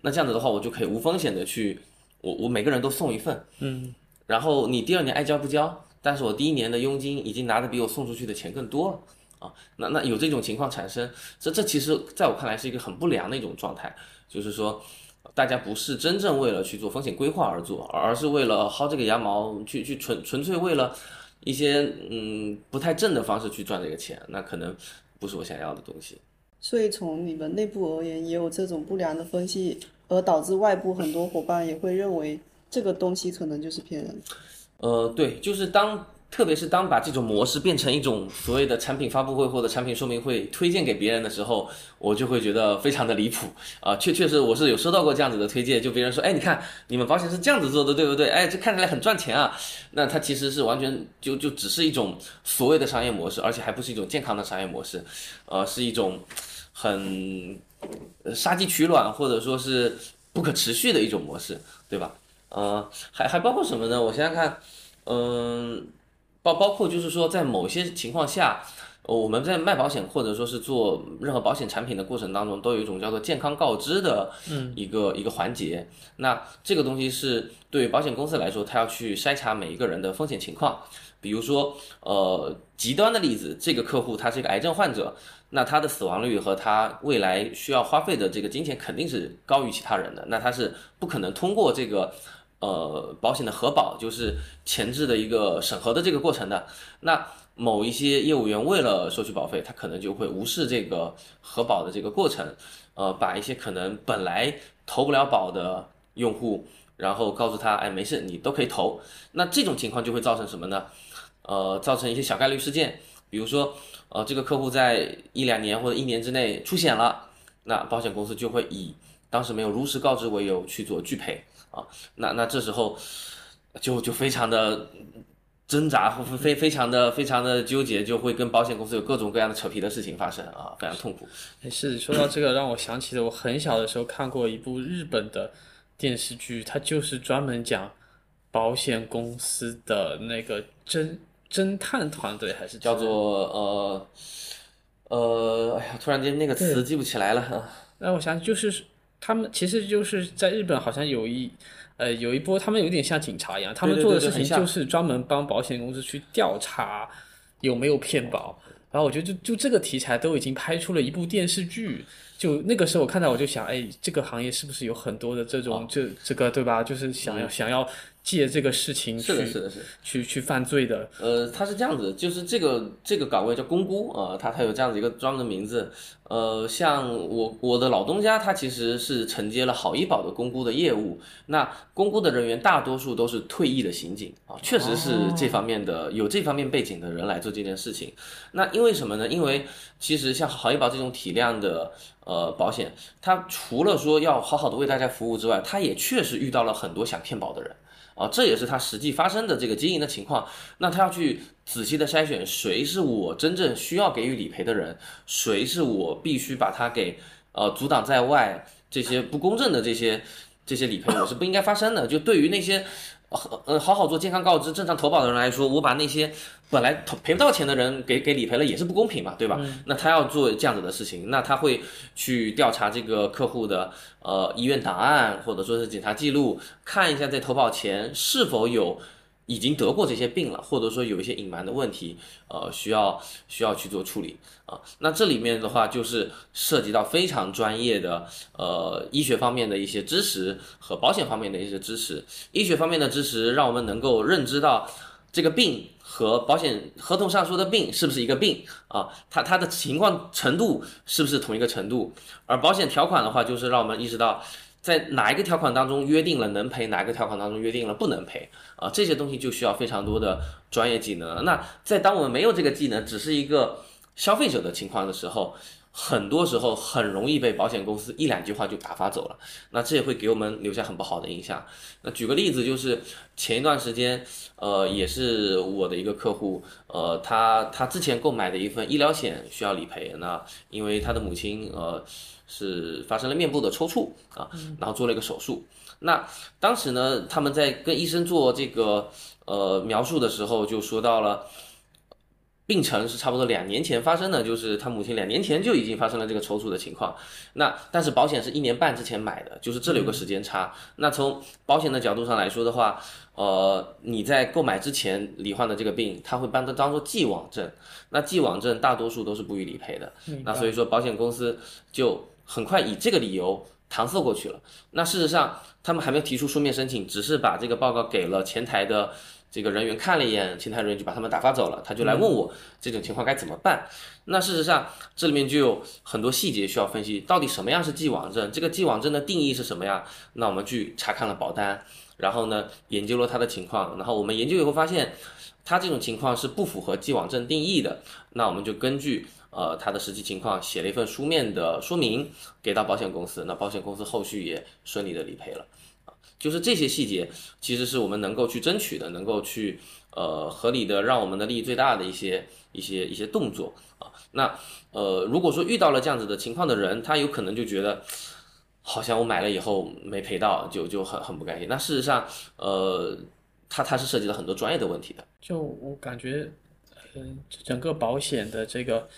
那这样子的话，我就可以无风险的去，我我每个人都送一份，嗯，然后你第二年爱交不交，但是我第一年的佣金已经拿的比我送出去的钱更多了啊。那那有这种情况产生，这这其实在我看来是一个很不良的一种状态，就是说大家不是真正为了去做风险规划而做，而是为了薅这个羊毛，去去纯纯粹为了一些嗯不太正的方式去赚这个钱，那可能不是我想要的东西。所以从你们内部而言，也有这种不良的分析，而导致外部很多伙伴也会认为这个东西可能就是骗人。呃，对，就是当，特别是当把这种模式变成一种所谓的产品发布会或者产品说明会推荐给别人的时候，我就会觉得非常的离谱啊！确确实我是有收到过这样子的推荐，就别人说，哎，你看你们保险是这样子做的，对不对？哎，这看起来很赚钱啊。那它其实是完全就就只是一种所谓的商业模式，而且还不是一种健康的商业模式，呃，是一种很呃杀鸡取卵或者说是不可持续的一种模式，对吧？呃，还还包括什么呢？我想想看，嗯、包包括就是说，在某些情况下，呃我们在卖保险或者说是做任何保险产品的过程当中，都有一种叫做健康告知的一个、一个环节。那这个东西是对于保险公司来说，它要去筛查每一个人的风险情况。比如说，呃，极端的例子，这个客户他是一个癌症患者，那他的死亡率和他未来需要花费的这个金钱肯定是高于其他人的，那他是不可能通过这个呃保险的核保，就是前置的一个审核的这个过程的。那某一些业务员为了收取保费，他可能就会无视这个核保的这个过程，呃，把一些可能本来投不了保的用户，然后告诉他，哎，没事，你都可以投。那这种情况就会造成什么呢？呃，造成一些小概率事件，比如说，呃，这个客户在一两年或者一年之内出险了，那保险公司就会以当时没有如实告知为由去做拒赔啊。那那这时候就就非常的挣扎，非非非常的非常的纠结，就会跟保险公司有各种各样的扯皮的事情发生啊，非常痛苦。是说到这个，让我想起了我很小的时候看过一部日本的电视剧，它就是专门讲保险公司的那个真侦探团队，还是叫做呃呃，哎呀，突然间那个词记不起来了。啊那我想就是他们其实就是在日本好像有一呃有一波，他们有点像警察一样，他们做的事情就是专门帮保险公司去调查有没有骗保。然后我觉得就就这个题材都已经拍出了一部电视剧，就那个时候我看到我就想，哎，这个行业是不是有很多的这种、哦这这个对吧？就是想要、想要借这个事情是的，是的，是。去去犯罪的。呃，他是这样子，就是这个这个岗位叫公估啊、呃，它它有这样子一个专门的名字。呃，像我我的老东家，他其实是承接了好医保的公估的业务。那公估的人员大多数都是退役的刑警啊，确实是这方面的、有这方面背景的人来做这件事情。那因为什么呢？因为其实像好医保这种体量的呃保险，它除了说要好好的为大家服务之外，它也确实遇到了很多想骗保的人。啊，这也是他实际发生的这个经营的情况。那他要去仔细的筛选谁是我真正需要给予理赔的人，谁是我必须把他给呃阻挡在外，这些不公正的这些这些理赔我是不应该发生的。就对于那些呃呃好好做健康告知、正常投保的人来说，我把那些本来赔不到钱的人给给理赔了也是不公平嘛，对吧？那他要做这样子的事情，那他会去调查这个客户的呃医院档案或者说是检查记录，看一下在投保前是否有已经得过这些病了，或者说有一些隐瞒的问题，呃，需要需要去做处理啊。那这里面的话，就是涉及到非常专业的呃医学方面的一些知识和保险方面的一些知识。医学方面的知识让我们能够认知到这个病和保险合同上说的病是不是一个病啊？它它的情况程度是不是同一个程度？而保险条款的话，就是让我们意识到。在哪一个条款当中约定了能赔，哪一个条款当中约定了不能赔啊？这些东西就需要非常多的专业技能。那在当我们没有这个技能，只是一个消费者的情况的时候，很多时候很容易被保险公司一两句话就打发走了。那这也会给我们留下很不好的印象。那举个例子，就是前一段时间，呃，也是我的一个客户，呃，他他之前购买的一份医疗险需要理赔，那因为他的母亲，呃。是发生了面部的抽搐啊，然后做了一个手术。那当时呢，他们在跟医生做这个呃描述的时候，就说到了。病程是差不多两年前发生的，就是他母亲两年前就已经发生了这个抽搐的情况。那但是保险是一年半之前买的，就是这里有个时间差。那从保险的角度上来说的话，呃，你在购买之前罹患的这个病，他会把它当做既往症。那既往症大多数都是不予理赔的。那所以说保险公司就很快以这个理由搪塞过去了。那事实上他们还没有提出书面申请，只是把这个报告给了前台的。这个人员看了一眼，前台人员就把他们打发走了。他就来问我这种情况该怎么办。那事实上这里面就有很多细节需要分析，到底什么样是既往症？这个既往症的定义是什么呀？那我们去查看了保单，然后呢研究了他的情况，然后我们研究以后发现，他这种情况是不符合既往症定义的。那我们就根据呃他的实际情况写了一份书面的说明给到保险公司，那保险公司后续也顺利的理赔了啊。就是这些细节，其实是我们能够去争取的，能够去呃合理的让我们的利益最大的一些一些一些动作啊。那呃如果说遇到了这样子的情况的人，他有可能就觉得，好像我买了以后没赔到，就就很很不开心。那事实上，呃，它它是涉及了很多专业的问题的。就我感觉，嗯，整个保险的这个。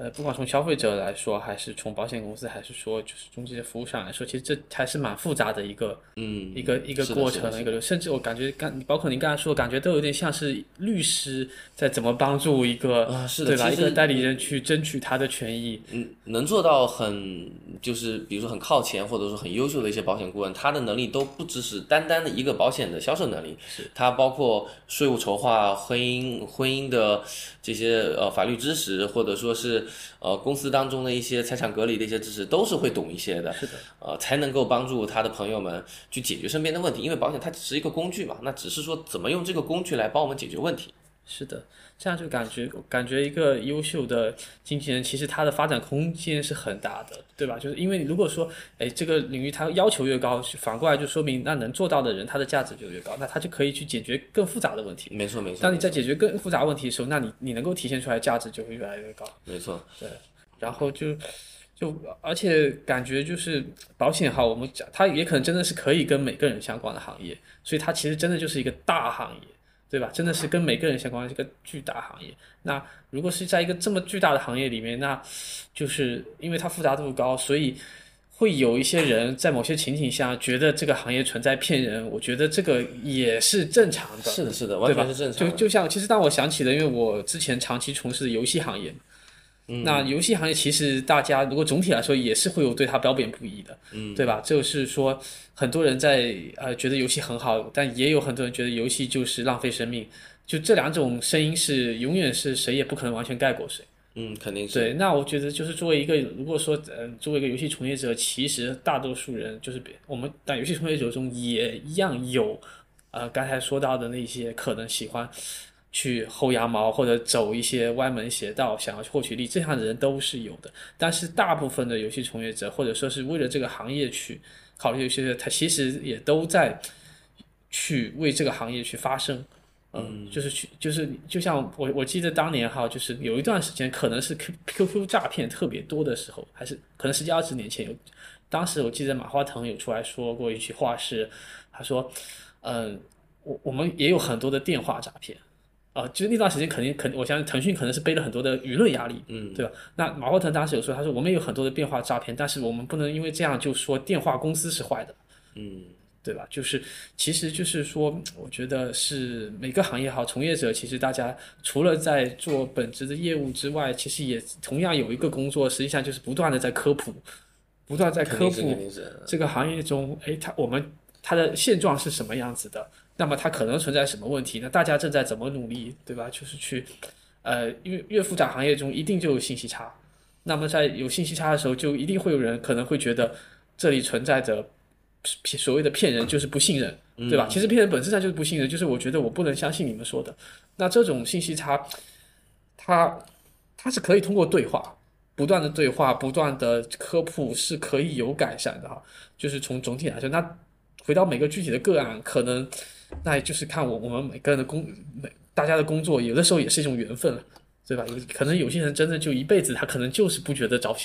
呃，不管从消费者来说，还是从保险公司，还是说就是中介服务上来说，其实这还是蛮复杂的一个，嗯，一个一个过程，一个甚至我感觉刚，包括您刚才说，感觉都有点像是律师在怎么帮助一个，啊，是的，对吧？一个代理人去争取他的权益，嗯，能做到很就是比如说很靠前，或者说很优秀的一些保险顾问，他的能力都不只是单单的一个保险的销售能力，是，他包括税务筹划、婚姻婚姻的这些呃法律知识，或者说是。呃，公司当中的一些财产隔离的一些知识都是会懂一些的，是的，呃，才能够帮助他的朋友们去解决身边的问题。因为保险它只是一个工具嘛，那只是说怎么用这个工具来帮我们解决问题。是的。这样就感觉感觉一个优秀的经纪人，其实他的发展空间是很大的，对吧？就是因为如果说，哎，这个领域他要求越高，反过来就说明那能做到的人，他的价值就越高，那他就可以去解决更复杂的问题。没错没错。当你在解决更复杂问题的时候，那你你能够体现出来价值就会越来越高。没错。对。然后就就而且感觉就是保险哈，我们讲它也可能真的是可以跟每个人相关的行业，所以它其实真的就是一个大行业。对吧？真的是跟每个人相关的一个巨大行业。那如果是在一个这么巨大的行业里面，那就是因为它复杂度高，所以会有一些人在某些情景下觉得这个行业存在骗人。我觉得这个也是正常的。是的，是的，完全是正常。就就像其实当我想起了，因为我之前长期从事游戏行业。那游戏行业其实大家如果总体来说也是会有对它褒贬不一的，嗯，对吧？就是说很多人在呃觉得游戏很好，但也有很多人觉得游戏就是浪费生命。就这两种声音是永远是谁也不可能完全盖过谁。嗯，肯定是。对，那我觉得就是作为一个如果说嗯作为一个游戏从业者，其实大多数人就是我们但游戏从业者中也一样有呃刚才说到的那些可能喜欢。去薅羊毛或者走一些歪门邪道，想要去获取利，这样的人都是有的。但是大部分的游戏从业者，或者说是为了这个行业去考虑一些，他其实也都在去为这个行业去发声。嗯，就是去，就是就像我我记得当年哈，就是有一段时间，可能是 Q Q Q 诈骗特别多的时候，还是可能十几二十年前有。当时我记得马化腾有出来说过一句话是，他说，嗯，我我们也有很多的电话诈骗。啊，就是那段时间肯定肯，我相信腾讯可能是背了很多的舆论压力，嗯，对吧？那马化腾当时有说，他说我们有很多的电话诈骗，但是我们不能因为这样就说电话公司是坏的，嗯，对吧？就是其实就是说，我觉得是每个行业好从业者，其实大家除了在做本职的业务之外，其实也同样有一个工作，实际上就是不断的在科普，不断在科普这个行业中，哎，它我们它的现状是什么样子的。那么它可能存在什么问题？那大家正在怎么努力，对吧？就是去，呃，因为越复杂行业中一定就有信息差。那么在有信息差的时候，就一定会有人可能会觉得这里存在着所谓的骗人，就是不信任，对吧？其实骗人本质上就是不信任，就是我觉得我不能相信你们说的。那这种信息差，它它是可以通过对话，不断的对话，不断的科普是可以有改善的哈。就是从总体来说，那回到每个具体的个案，可能。那也就是看我我们每个人的工每大家的工作，有的时候也是一种缘分了，对吧？有可能有些人真的就一辈子，他可能就是不觉得找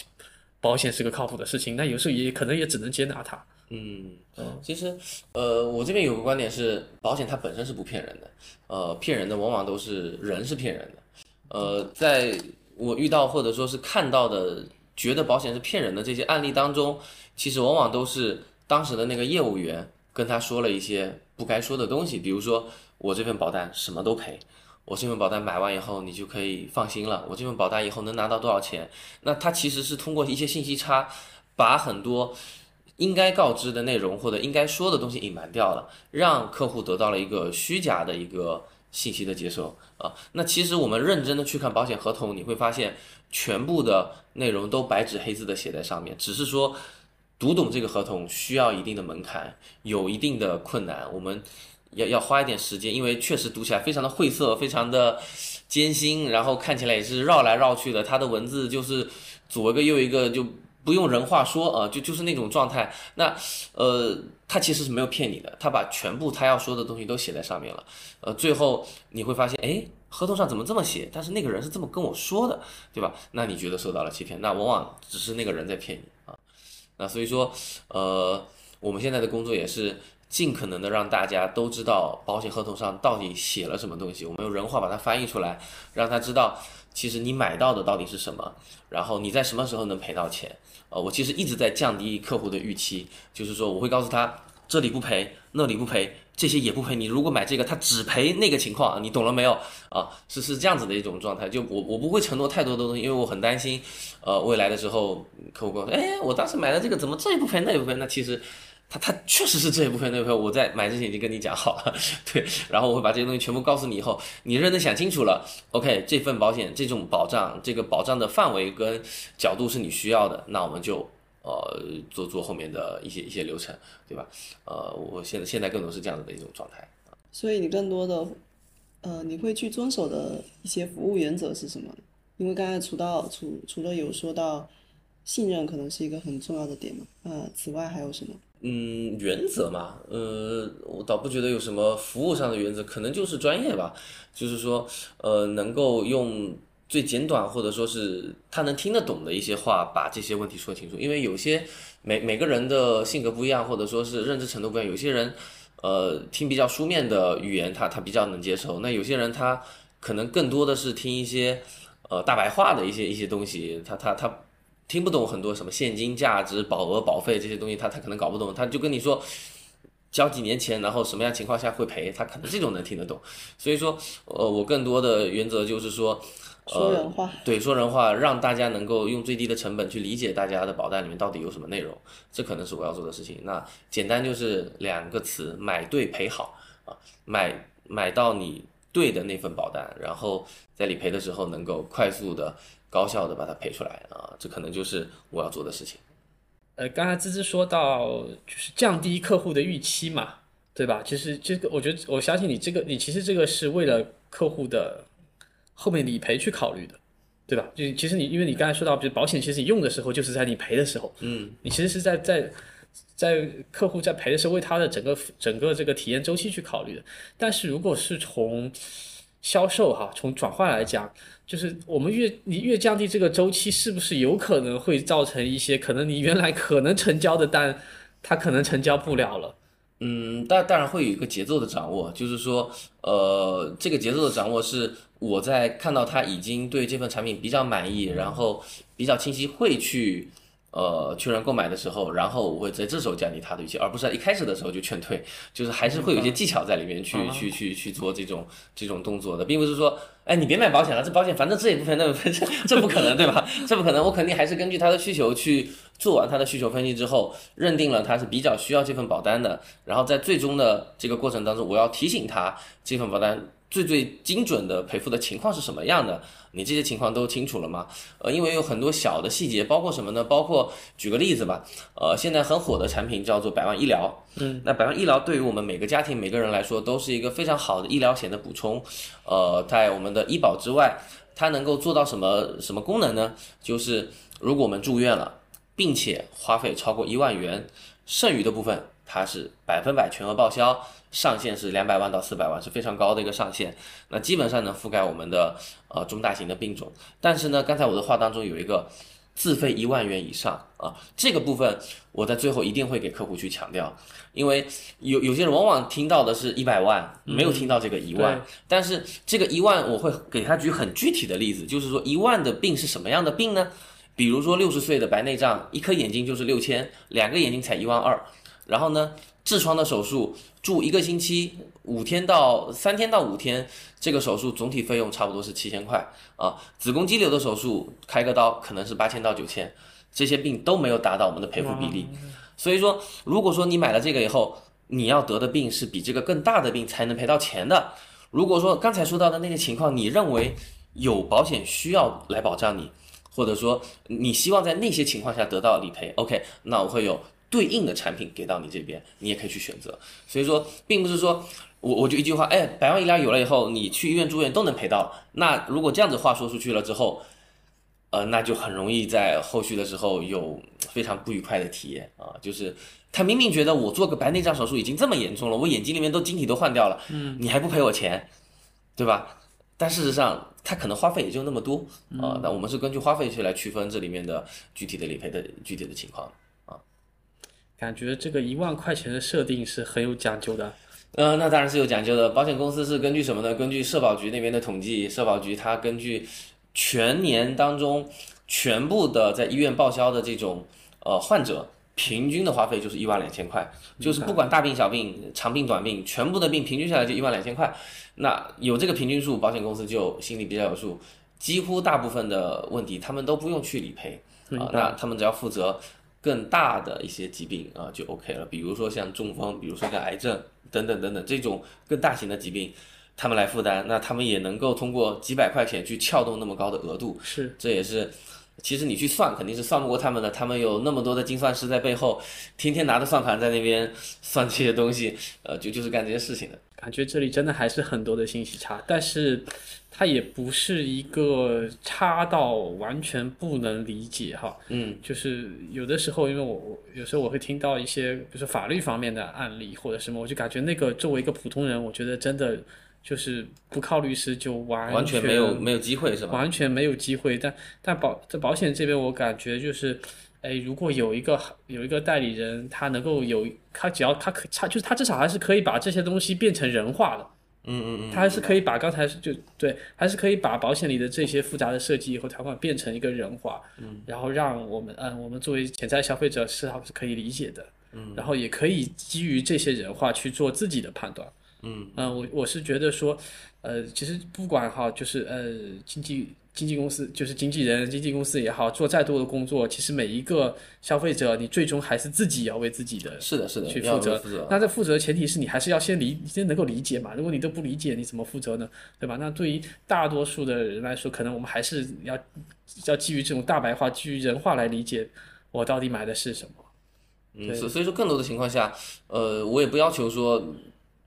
保险是个靠谱的事情，那有时候也可能也只能接纳他。嗯，其实，呃，我这边有个观点是，保险它本身是不骗人的，呃，骗人的往往都是人是骗人的，呃，在我遇到或者说是看到的觉得保险是骗人的这些案例当中，其实往往都是当时的那个业务员跟他说了一些不该说的东西，比如说我这份保单什么都赔，我这份保单买完以后你就可以放心了，我这份保单以后能拿到多少钱？那他其实是通过一些信息差，把很多。应该告知的内容或者应该说的东西隐瞒掉了，让客户得到了一个虚假的一个信息的接收啊。那其实我们认真的去看保险合同，你会发现全部的内容都白纸黑字的写在上面，只是说读懂这个合同需要一定的门槛，有一定的困难，我们要要花一点时间，因为确实读起来非常的晦涩，非常的艰辛，然后看起来也是绕来绕去的，它的文字就是左一个右一个就。不用人话说啊，就就是那种状态。那，呃，他其实是没有骗你的，他把全部他要说的东西都写在上面了。呃，最后你会发现，哎，合同上怎么这么写？但是那个人是这么跟我说的，对吧？那你觉得受到了欺骗？那往往只是那个人在骗你啊。那所以说，呃，我们现在的工作也是尽可能的让大家都知道保险合同上到底写了什么东西，我们用人话把它翻译出来，让他知道。其实你买到的到底是什么？然后你在什么时候能赔到钱？呃，我其实一直在降低客户的预期，就是说我会告诉他这里不赔，那里不赔，这些也不赔。你如果买这个，他只赔那个情况，你懂了没有？啊，是是这样子的一种状态。就我我不会承诺太多的东西，因为我很担心，呃，未来的时候客户跟我说，哎，我当时买的这个怎么这也不赔那也不赔？那其实。他他确实是这一部分那部分，我在买之前已经跟你讲好了，对，然后我会把这些东西全部告诉你，以后你认真想清楚了，OK，这份保险这种保障，这个保障的范围跟角度是你需要的，那我们就呃做做后面的一些一些流程，对吧？呃，我现在现在更多是这样子的一种状态。所以你更多的呃你会去遵守的一些服务原则是什么？因为刚才除到除除了有说到信任可能是一个很重要的点嘛，呃，此外还有什么？嗯，原则嘛，呃，我倒不觉得有什么服务上的原则，可能就是专业吧。就是说，呃，能够用最简短或者说是他能听得懂的一些话，把这些问题说清楚。因为有些每每个人的性格不一样，或者说是认知程度不一样。有些人，呃，听比较书面的语言，他他比较能接受。那有些人他可能更多的是听一些呃大白话的一些一些东西，他他他。听不懂很多什么现金价值、保额、保费这些东西，他他可能搞不懂，他就跟你说交几年钱，然后什么样情况下会赔，他可能这种能听得懂。所以说，呃，我更多的原则就是说，说人话，对，说人话，让大家能够用最低的成本去理解大家的保单里面到底有什么内容，这可能是我要做的事情。那简单就是两个词：买对赔好啊，买买到你对的那份保单，然后在理赔的时候能够快速的。高效的把它赔出来啊，这可能就是我要做的事情。呃，刚才芝芝说到就是降低客户的预期嘛，对吧？其实这个我觉得我相信你这个你其实这个是为了客户的后面理赔去考虑的，对吧？就其实你因为你刚才说到，比如保险，其实你用的时候就是在理赔的时候，嗯，你其实是在在在客户在赔的时候为他的整个整个这个体验周期去考虑的。但是如果是从销售哈，从转化来讲。就是我们越你越降低这个周期，是不是有可能会造成一些可能你原来可能成交的单，它可能成交不了了？嗯，但当然会有一个节奏的掌握，就是说，呃，这个节奏的掌握是我在看到他已经对这份产品比较满意，然后比较清晰会去。呃，确认购买的时候，然后我会在这时候降低他的预期，而不是在一开始的时候就劝退，就是还是会有一些技巧在里面去去去去做这种这种动作的，并不是说，哎，你别买保险了，这保险反正这一部分那部分，这 这不可能对吧？这不可能，我肯定还是根据他的需求去做完他的需求分析之后，认定了他是比较需要这份保单的，然后在最终的这个过程当中，我要提醒他这份保单。最最精准的赔付的情况是什么样的？你这些情况都清楚了吗？呃，因为有很多小的细节，包括什么呢？包括举个例子吧，呃，现在很火的产品叫做百万医疗，嗯，那百万医疗对于我们每个家庭每个人来说都是一个非常好的医疗险的补充。呃，在我们的医保之外，它能够做到什么什么功能呢？就是如果我们住院了，并且花费超过一万元，剩余的部分它是百分百全额报销。上限是两百万到四百万，是非常高的一个上限。那基本上能覆盖我们的呃中大型的病种。但是呢，刚才我的话当中有一个自费一万元以上啊，这个部分我在最后一定会给客户去强调，因为有有些人往往听到的是一百万，没有听到这个一万，但是这个一万我会给他举很具体的例子，就是说一万的病是什么样的病呢？比如说六十岁的白内障，一颗眼睛就是六千，两个眼睛才一万二，然后呢，痔疮的手术住一个星期，五天到三天到五天，这个手术总体费用差不多是七千块啊。子宫肌瘤的手术开个刀可能是八千到九千，这些病都没有达到我们的赔付比例。所以说，如果说你买了这个以后，你要得的病是比这个更大的病才能赔到钱的。如果说刚才说到的那些情况，你认为有保险需要来保障你？或者说你希望在那些情况下得到理赔，OK，那我会有对应的产品给到你这边，你也可以去选择。所以说，并不是说我我就一句话，哎，百万医疗有了以后，你去医院住院都能赔到。那如果这样子话说出去了之后，呃，那就很容易在后续的时候有非常不愉快的体验啊。就是他明明觉得我做个白内障手术已经这么严重了，我眼睛里面都晶体都换掉了，嗯，你还不赔我钱，对吧？但事实上，它可能花费也就那么多啊。那我们是根据花费去来区分这里面的具体的理赔的具体的情况啊。感觉这个一万块钱的设定是很有讲究的。呃，那当然是有讲究的。保险公司是根据什么呢？根据社保局那边的统计，社保局它根据全年当中全部的在医院报销的这种呃患者。平均的花费就是一万两千块，就是不管大病小病、长病短病，全部的病平均下来就一万两千块。那有这个平均数，保险公司就心里比较有数。几乎大部分的问题，他们都不用去理赔啊，那他们只要负责更大的一些疾病啊，就 OK 了。比如说像中风，比如说像癌症等等等等这种更大型的疾病，他们来负担，那他们也能够通过几百块钱去撬动那么高的额度。是，这也是。其实你去算肯定是算不过他们的，他们有那么多的精算师在背后，天天拿着算盘在那边算这些东西，呃，就就是干这些事情的。感觉这里真的还是很多的信息差，但是它也不是一个差到完全不能理解哈。嗯，就是有的时候，因为我我有时候我会听到一些比如说法律方面的案例或者什么，我就感觉那个作为一个普通人，我觉得真的。就是不靠律师就完完全没有没有机会是吧？完全没有机会，但但保在保险这边，我感觉就是，哎，如果有一个有一个代理人，他能够有他只要他可他就是他至少还是可以把这些东西变成人化的，嗯嗯嗯，他还是可以把刚才就对，还是可以把保险里的这些复杂的设计和条款变成一个人化，嗯，然后让我们嗯我们作为潜在消费者是是可以理解的，嗯，然后也可以基于这些人化去做自己的判断。嗯嗯我我是觉得说，呃，其实不管哈，就是呃，经纪经纪公司，就是经纪人、经纪公司也好，做再多的工作，其实每一个消费者，你最终还是自己要为自己的，是的，是的，去负责。那在负责的前提是你还是要先理，先能够理解嘛。如果你都不理解，你怎么负责呢？对吧？那对于大多数的人来说，可能我们还是要要基于这种大白话、基于人话来理解我到底买的是什么。嗯，所所以说，更多的情况下，呃，我也不要求说。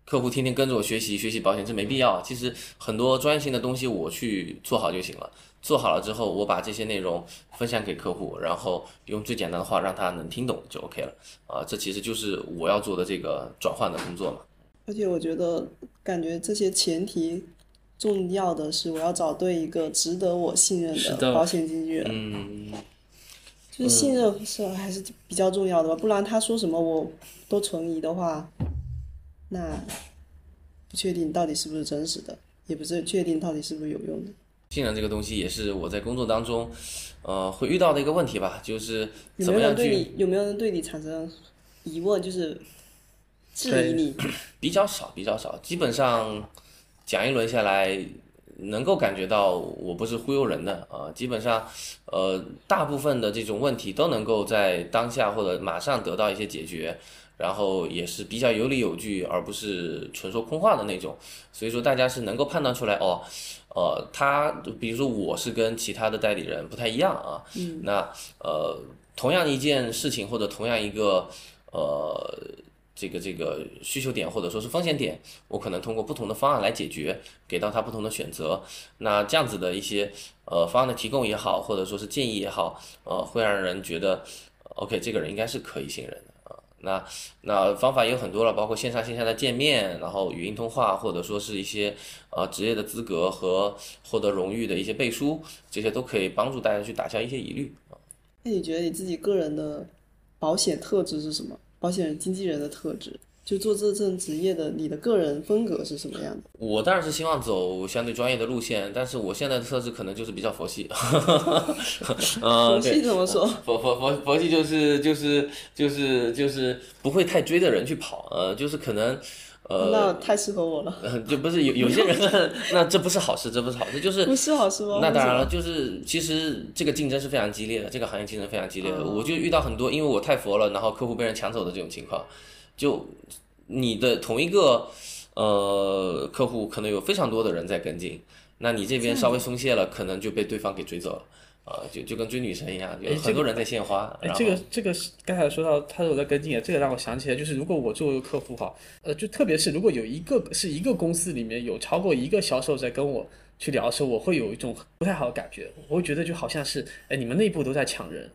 客户天天跟着我学习学习保险，这没必要。其实很多专业性的东西我去做好就行了。做好了之后，我把这些内容分享给客户，然后用最简单的话让他能听懂就 OK 了。啊，这其实就是我要做的这个转换的工作嘛。而且我觉得，感觉这些前提重要的是，我要找对一个值得我信任的保险经纪人。嗯，就是信任是还是比较重要的吧，不然他说什么我都存疑的话。那不确定到底是不是真实的，也不是确定到底是不是有用的。信任这个东西也是我在工作当中，呃，会遇到的一个问题吧，就是有没有人对你有没有人对你产生疑问，就是质疑你？比较少，比较少，基本上讲一轮下来，能够感觉到我不是忽悠人的啊，基本上，呃，大部分的这种问题都能够在当下或者马上得到一些解决。然后也是比较有理有据，而不是纯说空话的那种，所以说大家是能够判断出来哦，呃，他比如说我是跟其他的代理人不太一样啊，嗯，那呃，同样一件事情或者同样一个呃这个这个需求点或者说是风险点，我可能通过不同的方案来解决，给到他不同的选择，那这样子的一些呃方案的提供也好，或者说是建议也好，呃，会让人觉得 OK，这个人应该是可以信任的。那那方法也有很多了，包括线上线下的见面，然后语音通话，或者说是一些呃职业的资格和获得荣誉的一些背书，这些都可以帮助大家去打消一些疑虑啊。那你觉得你自己个人的保险特质是什么？保险经纪人的特质，就做这份职业的，你的个人风格是什么样的？我当然是希望走相对专业的路线，但是我现在的特质可能就是比较佛系。呃，佛系怎么说？佛佛佛佛系就是就是就是就是不会太追着人去跑，呃，就是可能。呃，那太适合我了。就不是有有些人，那这不是好事，这不是好事，就是不是好事吗？那当然了，就是其实这个竞争是非常激烈的，这个行业竞争非常激烈的。我就遇到很多，因为我太佛了，然后客户被人抢走的这种情况。就你的同一个呃客户，可能有非常多的人在跟进，那你这边稍微松懈了，可能就被对方给追走了。啊，就就跟追女神一样，有很多人在献花。哎，这个这个是刚才说到他说我在跟进，这个让我想起来，就是如果我作为客户哈，呃，就特别是如果有一个是一个公司里面有超过一个销售在跟我去聊的时候，我会有一种不太好的感觉，我会觉得就好像是哎，你们内部都在抢人。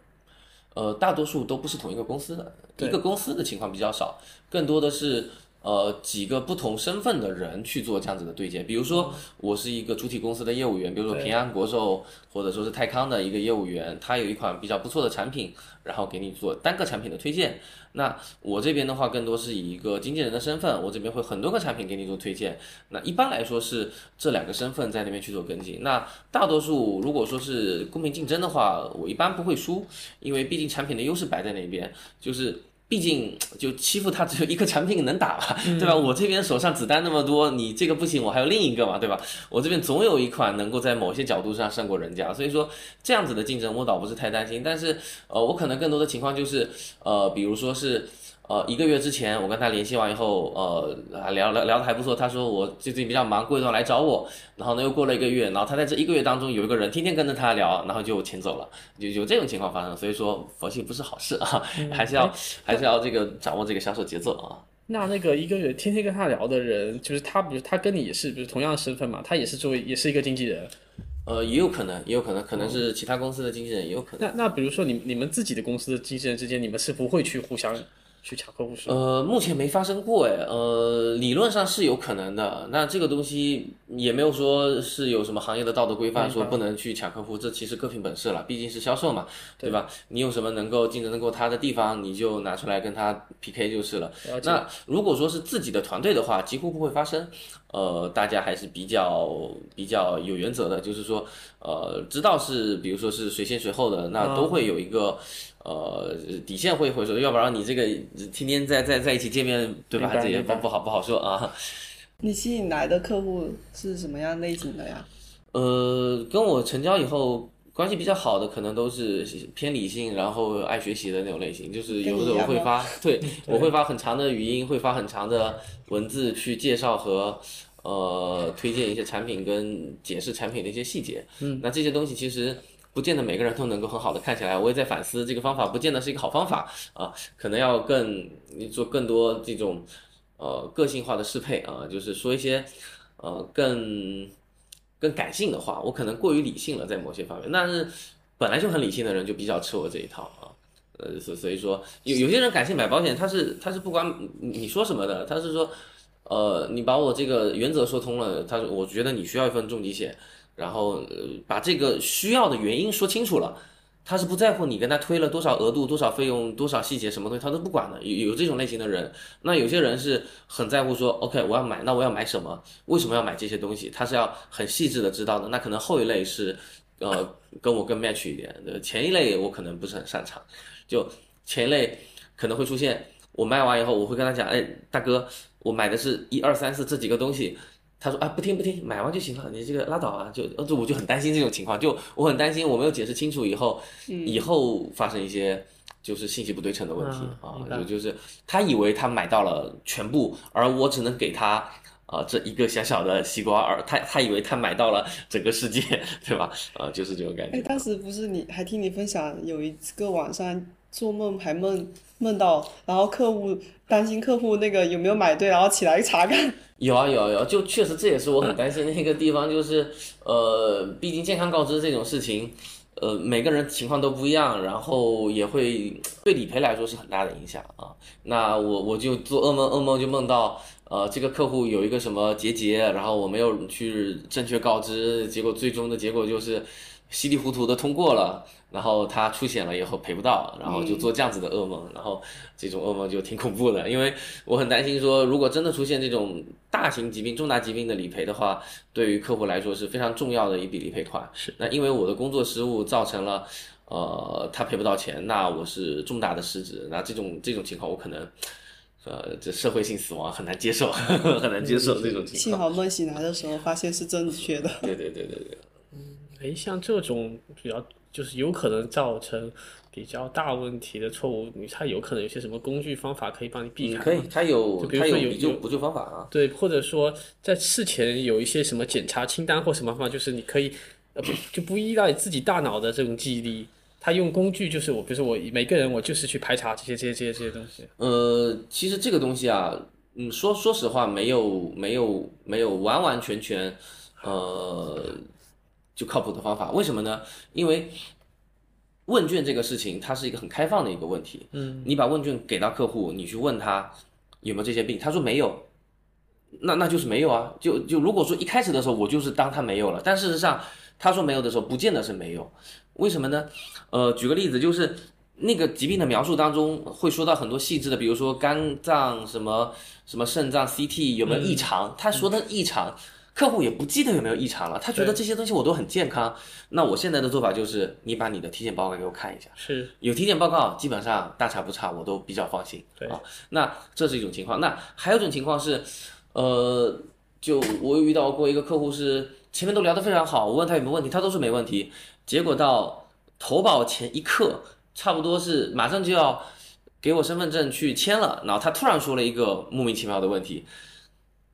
呃，大多数都不是同一个公司的，一个公司的情况比较少，更多的是。呃，几个不同身份的人去做这样子的对接，比如说我是一个主体公司的业务员，比如说平安国寿或者说是泰康的一个业务员，他有一款比较不错的产品，然后给你做单个产品的推荐。那我这边的话，更多是以一个经纪人的身份，我这边会很多个产品给你做推荐。那一般来说是这两个身份在那边去做跟进。那大多数如果说是公平竞争的话，我一般不会输，因为毕竟产品的优势摆在那边，就是。毕竟就欺负他只有一个产品能打吧，对吧？我这边手上子弹那么多，你这个不行，我还有另一个嘛，对吧？我这边总有一款能够在某些角度上胜过人家，所以说这样子的竞争我倒不是太担心。但是呃，我可能更多的情况就是呃，比如说是。呃，一个月之前我跟他联系完以后，呃，聊聊聊的还不错。他说我最近比较忙，过一段来找我。然后呢，又过了一个月，然后他在这一个月当中有一个人天天跟着他聊，然后就请走了，就有这种情况发生。所以说佛系不是好事啊，还是要还是要这个掌握这个销售节奏啊。那那个一个月天天跟他聊的人，就是他，比如他跟你也是，比如同样的身份嘛，他也是作为也是一个经纪人。呃，也有可能，也有可能，可能是其他公司的经纪人，也有可能。那那比如说你你们自己的公司的经纪人之间，你们是不会去互相。去抢客户是？呃，目前没发生过哎，呃，理论上是有可能的。那这个东西也没有说是有什么行业的道德规范说不能去抢客户，这其实各凭本事了，毕竟是销售嘛，对吧？你有什么能够竞争得过他的地方，你就拿出来跟他 PK 就是了。那如果说是自己的团队的话，几乎不会发生。呃，大家还是比较比较有原则的，就是说，呃，知道是比如说是谁先谁后的，那都会有一个。呃，底线会会说，要不然你这个天天在在在一起见面，对吧？这也不不好不好说啊。你吸引来的客户是什么样类型的呀？呃，跟我成交以后关系比较好的，可能都是偏理性，然后爱学习的那种类型。就是有的时候会发，对 我会发很长的语音，会发很长的文字去介绍和呃推荐一些产品跟解释产品的一些细节。嗯，那这些东西其实。不见得每个人都能够很好的看起来，我也在反思这个方法，不见得是一个好方法啊，可能要更你做更多这种呃个性化的适配啊，就是说一些呃更更感性的话，我可能过于理性了在某些方面，但是本来就很理性的人就比较吃我这一套啊，呃所所以说有有些人感性买保险，他是他是不管你说什么的，他是说呃你把我这个原则说通了，他说我觉得你需要一份重疾险。然后呃，把这个需要的原因说清楚了，他是不在乎你跟他推了多少额度、多少费用、多少细节什么东西，他都不管的。有有这种类型的人，那有些人是很在乎说，OK，我要买，那我要买什么？为什么要买这些东西？他是要很细致的知道的。那可能后一类是，呃，跟我更 match 一点。前一类我可能不是很擅长，就前一类可能会出现，我卖完以后，我会跟他讲，哎，大哥，我买的是一二三四这几个东西。他说啊，不听不听，买完就行了，你这个拉倒啊，就呃，我就很担心这种情况，就我很担心我没有解释清楚以后，以后发生一些就是信息不对称的问题啊，就就是他以为他买到了全部，而我只能给他啊这一个小小的西瓜，而他他以为他买到了整个世界，对吧？啊，就是这种感觉。哎，当时不是你还听你分享，有一个晚上做梦还梦梦到，然后客户担心客户那个有没有买对，然后起来查看。有啊有啊有，就确实这也是我很担心的一个地方，就是呃，毕竟健康告知这种事情，呃，每个人情况都不一样，然后也会对理赔来说是很大的影响啊。那我我就做噩梦，噩梦就梦到呃，这个客户有一个什么结节，然后我没有去正确告知，结果最终的结果就是。稀里糊涂的通过了，然后他出险了以后赔不到，然后就做这样子的噩梦，然后这种噩梦就挺恐怖的，因为我很担心说，如果真的出现这种大型疾病、重大疾病的理赔的话，对于客户来说是非常重要的一笔理赔款。是，那因为我的工作失误造成了，呃，他赔不到钱，那我是重大的失职，那这种这种情况我可能。呃，这社会性死亡很难接受，很难接受这种情况。幸好梦醒来的时候发现是正确的。对对对对对。嗯哎，像这种比较就是有可能造成比较大问题的错误，你它有可能有些什么工具方法可以帮你避开？可以，它有，比如说有补救补救方法啊。对，或者说在事前有一些什么检查清单或什么方法，就是你可以呃不就不依赖自己大脑的这种记忆力。他用工具就是我，比如说我每个人我就是去排查这些这些这些这些东西。呃，其实这个东西啊，嗯，说说实话，没有没有没有完完全全，呃，就靠谱的方法。为什么呢？因为问卷这个事情，它是一个很开放的一个问题。嗯，你把问卷给到客户，你去问他有没有这些病，他说没有，那那就是没有啊。就就如果说一开始的时候我就是当他没有了，但事实上他说没有的时候，不见得是没有。为什么呢？呃，举个例子，就是那个疾病的描述当中会说到很多细致的，比如说肝脏什么什么肾脏 CT 有没有异常，他说的异常，客户也不记得有没有异常了，他觉得这些东西我都很健康。那我现在的做法就是，你把你的体检报告给我看一下，是有体检报告，基本上大差不差，我都比较放心。对啊，那这是一种情况。那还有一种情况是，呃，就我有遇到过一个客户是前面都聊得非常好，我问他有没有问题，他都说没问题。结果到投保前一刻，差不多是马上就要给我身份证去签了，然后他突然说了一个莫名其妙的问题，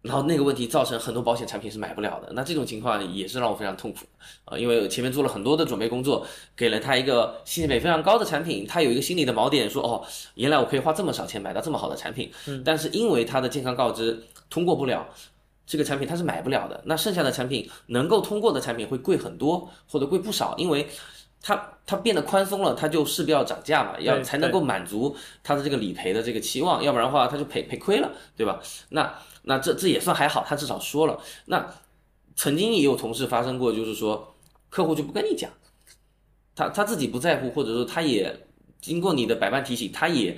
然后那个问题造成很多保险产品是买不了的。那这种情况也是让我非常痛苦啊，因为前面做了很多的准备工作，给了他一个性价比非常高的产品，他有一个心理的锚点，说哦，原来我可以花这么少钱买到这么好的产品，但是因为他的健康告知通过不了。这个产品他是买不了的，那剩下的产品能够通过的产品会贵很多或者贵不少，因为它它变得宽松了，它就势必要涨价嘛，要才能够满足它的这个理赔的这个期望，要不然的话它就赔赔亏了，对吧？那那这这也算还好，他至少说了。那曾经也有同事发生过，就是说客户就不跟你讲，他他自己不在乎，或者说他也经过你的百般提醒，他也。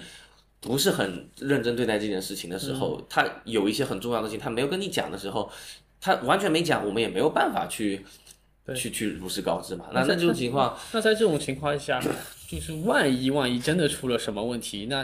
不是很认真对待这件事情的时候，他有一些很重要的事情，他没有跟你讲的时候，他完全没讲，我们也没有办法去，去去如实告知嘛。那那这种情况，那在这种情况下，就是万一万一真的出了什么问题，那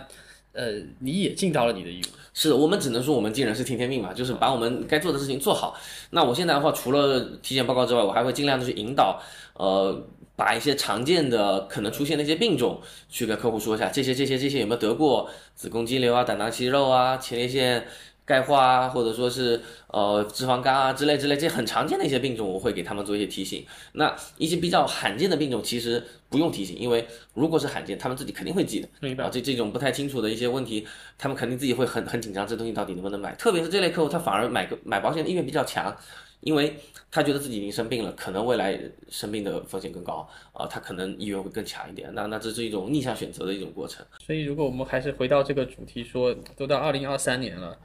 呃你也尽到了你的义务。是我们只能说我们尽人事听天命嘛，就是把我们该做的事情做好。那我现在的话，除了体检报告之外，我还会尽量的去引导，呃。把一些常见的可能出现的一些病种去跟客户说一下，这些这些这些有没有得过子宫肌瘤啊、胆囊息肉啊、前列腺钙化啊，或者说是呃脂肪肝啊之类之类，这些很常见的一些病种，我会给他们做一些提醒。那一些比较罕见的病种，其实不用提醒，因为如果是罕见，他们自己肯定会记得。明白。啊这这种不太清楚的一些问题，他们肯定自己会很很紧张，这东西到底能不能买？特别是这类客户，他反而买个买保险的意愿比较强。因为他觉得自己已经生病了，可能未来生病的风险更高啊，他可能意愿会更强一点。那那这是一种逆向选择的一种过程。所以，如果我们还是回到这个主题，说都到二零二三年了，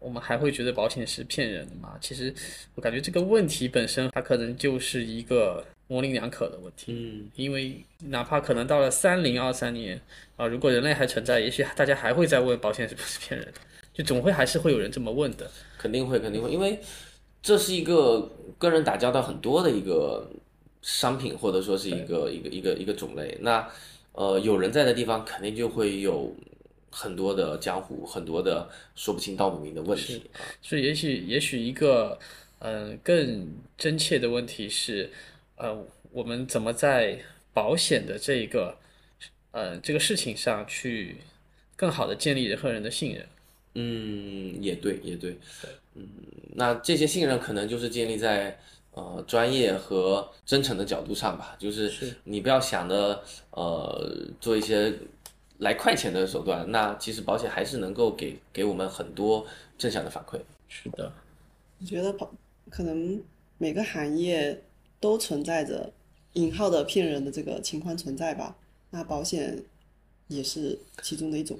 我们还会觉得保险是骗人的吗？其实，我感觉这个问题本身它可能就是一个模棱两可的问题。嗯，因为哪怕可能到了三零二三年啊，如果人类还存在，也许大家还会再问保险是不是骗人的，就总会还是会有人这么问的。肯定会，肯定会，因为。这是一个跟人打交道很多的一个商品，或者说是一个一个一个一个种类。那呃，有人在的地方，肯定就会有很多的江湖，很多的说不清道不明的问题啊。所以，也许也许一个嗯更真切的问题是，呃，我们怎么在保险的这一个呃这个事情上去更好的建立人和人的信任？嗯，也对，也对。嗯，那这些信任可能就是建立在呃专业和真诚的角度上吧。就是你不要想着呃做一些来快钱的手段，那其实保险还是能够给给我们很多正向的反馈。是的，我觉得保可能每个行业都存在着引号的骗人的这个情况存在吧。那保险也是其中的一种。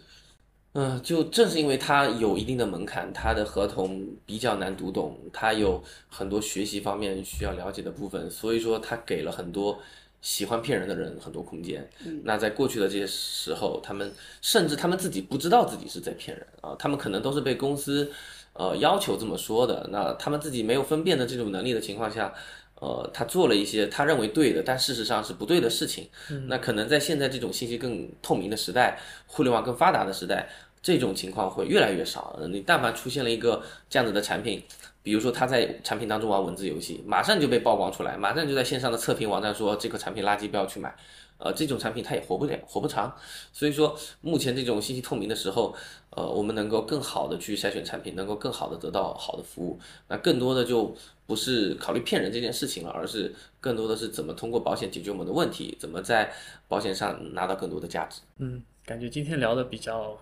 嗯，就正是因为它有一定的门槛，它的合同比较难读懂，它有很多学习方面需要了解的部分，所以说它给了很多喜欢骗人的人很多空间。那在过去的这些时候，他们甚至他们自己不知道自己是在骗人啊，他们可能都是被公司呃要求这么说的。那他们自己没有分辨的这种能力的情况下，呃，他做了一些他认为对的，但事实上是不对的事情。那可能在现在这种信息更透明的时代，互联网更发达的时代，这种情况会越来越少。你但凡出现了一个这样子的产品。比如说他在产品当中玩文字游戏，马上就被曝光出来，马上就在线上的测评网站说这个产品垃圾，不要去买。呃，这种产品它也活不了，活不长。所以说，目前这种信息透明的时候，呃，我们能够更好的去筛选产品，能够更好的得到好的服务。那更多的就不是考虑骗人这件事情了，而是更多的是怎么通过保险解决我们的问题，怎么在保险上拿到更多的价值。嗯，感觉今天聊的比较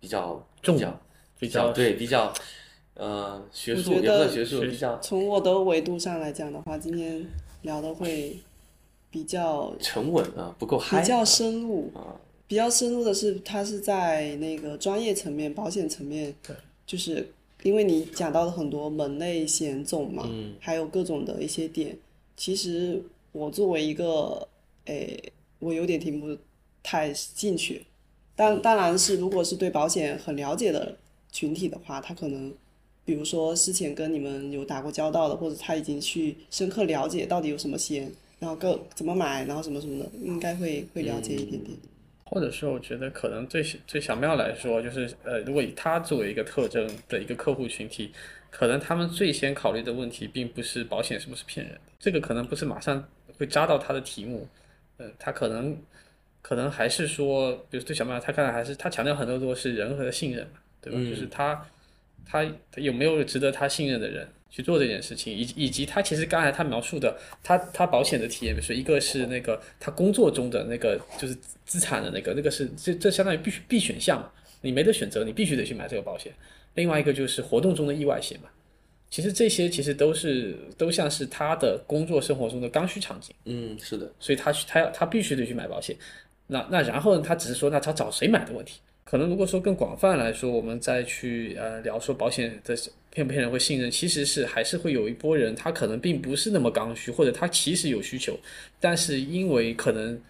比较重要，比较对比较。呃，学术也算学术比较。从我的维度上来讲的话，今天聊的会比较沉稳啊，不够嗨比较深入啊。比较深入的是，它是在那个专业层面、保险层面，对，就是因为你讲到了很多门类险种嘛，嗯，还有各种的一些点。其实我作为一个，诶，我有点听不太进去。当当然是，如果是对保险很了解的群体的话，他可能。比如说之前跟你们有打过交道的，或者他已经去深刻了解到底有什么险，然后各怎么买，然后什么什么的，应该会会了解一点点。或者说，我觉得可能对对小妙来说，就是呃，如果以他作为一个特征的一个客户群体，可能他们最先考虑的问题，并不是保险是不是骗人，这个可能不是马上会扎到他的题目。呃，他可能可能还是说，比如对小妙，他看来还是他强调很多都是人和信任嘛，对吧？就是他。他他有没有值得他信任的人去做这件事情，以以及他其实刚才他描述的他他保险的体验，比如说一个是那个他工作中的那个就是资产的那个那个是这这相当于必须必选项，你没得选择，你必须得去买这个保险。另外一个就是活动中的意外险嘛，其实这些其实都是都像是他的工作生活中的刚需场景。嗯，是的，所以他去他要他必须得去买保险。那那然后呢，他只是说那他找谁买的问题。可能如果说更广泛来说，我们再去呃聊说保险的骗不骗人会信任，其实是还是会有一波人，他可能并不是那么刚需，或者他其实有需求，但是因为可能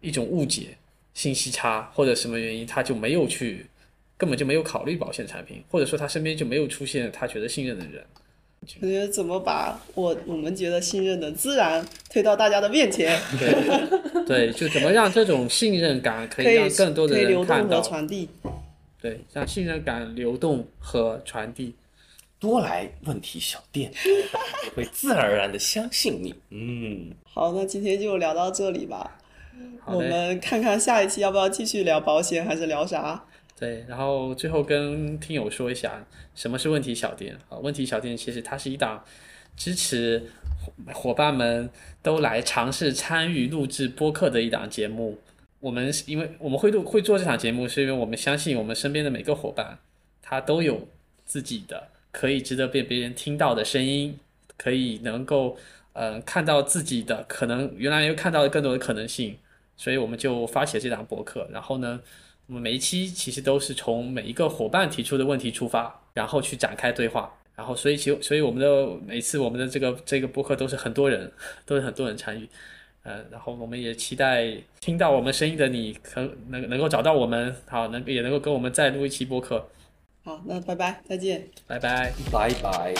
一种误解、信息差或者什么原因，他就没有去，根本就没有考虑保险产品，或者说他身边就没有出现他觉得信任的人。我觉得怎么把我我们觉得信任的自然推到大家的面前？对，对，就怎么让这种信任感可以让更多的人看到传递？对，让信任感流动和传递。多来问题小店，会自然而然的相信你。嗯，好，那今天就聊到这里吧。我们看看下一期要不要继续聊保险，还是聊啥？对，然后最后跟听友说一下，什么是问题小店啊？问题小店其实它是一档支持伙伴们都来尝试参与录制播客的一档节目。我们是因为我们会录会做这场节目，是因为我们相信我们身边的每个伙伴，他都有自己的可以值得被别人听到的声音，可以能够嗯看到自己的可能原来又看到了更多的可能性，所以我们就发起了这档播客。然后呢？我们每一期其实都是从每一个伙伴提出的问题出发，然后去展开对话，然后所以其所以我们的每次我们的这个这个播客都是很多人，都是很多人参与，呃，然后我们也期待听到我们声音的你，可能能够找到我们，好，能也能够跟我们再录一期播客。好，那拜拜，再见，拜拜，拜拜。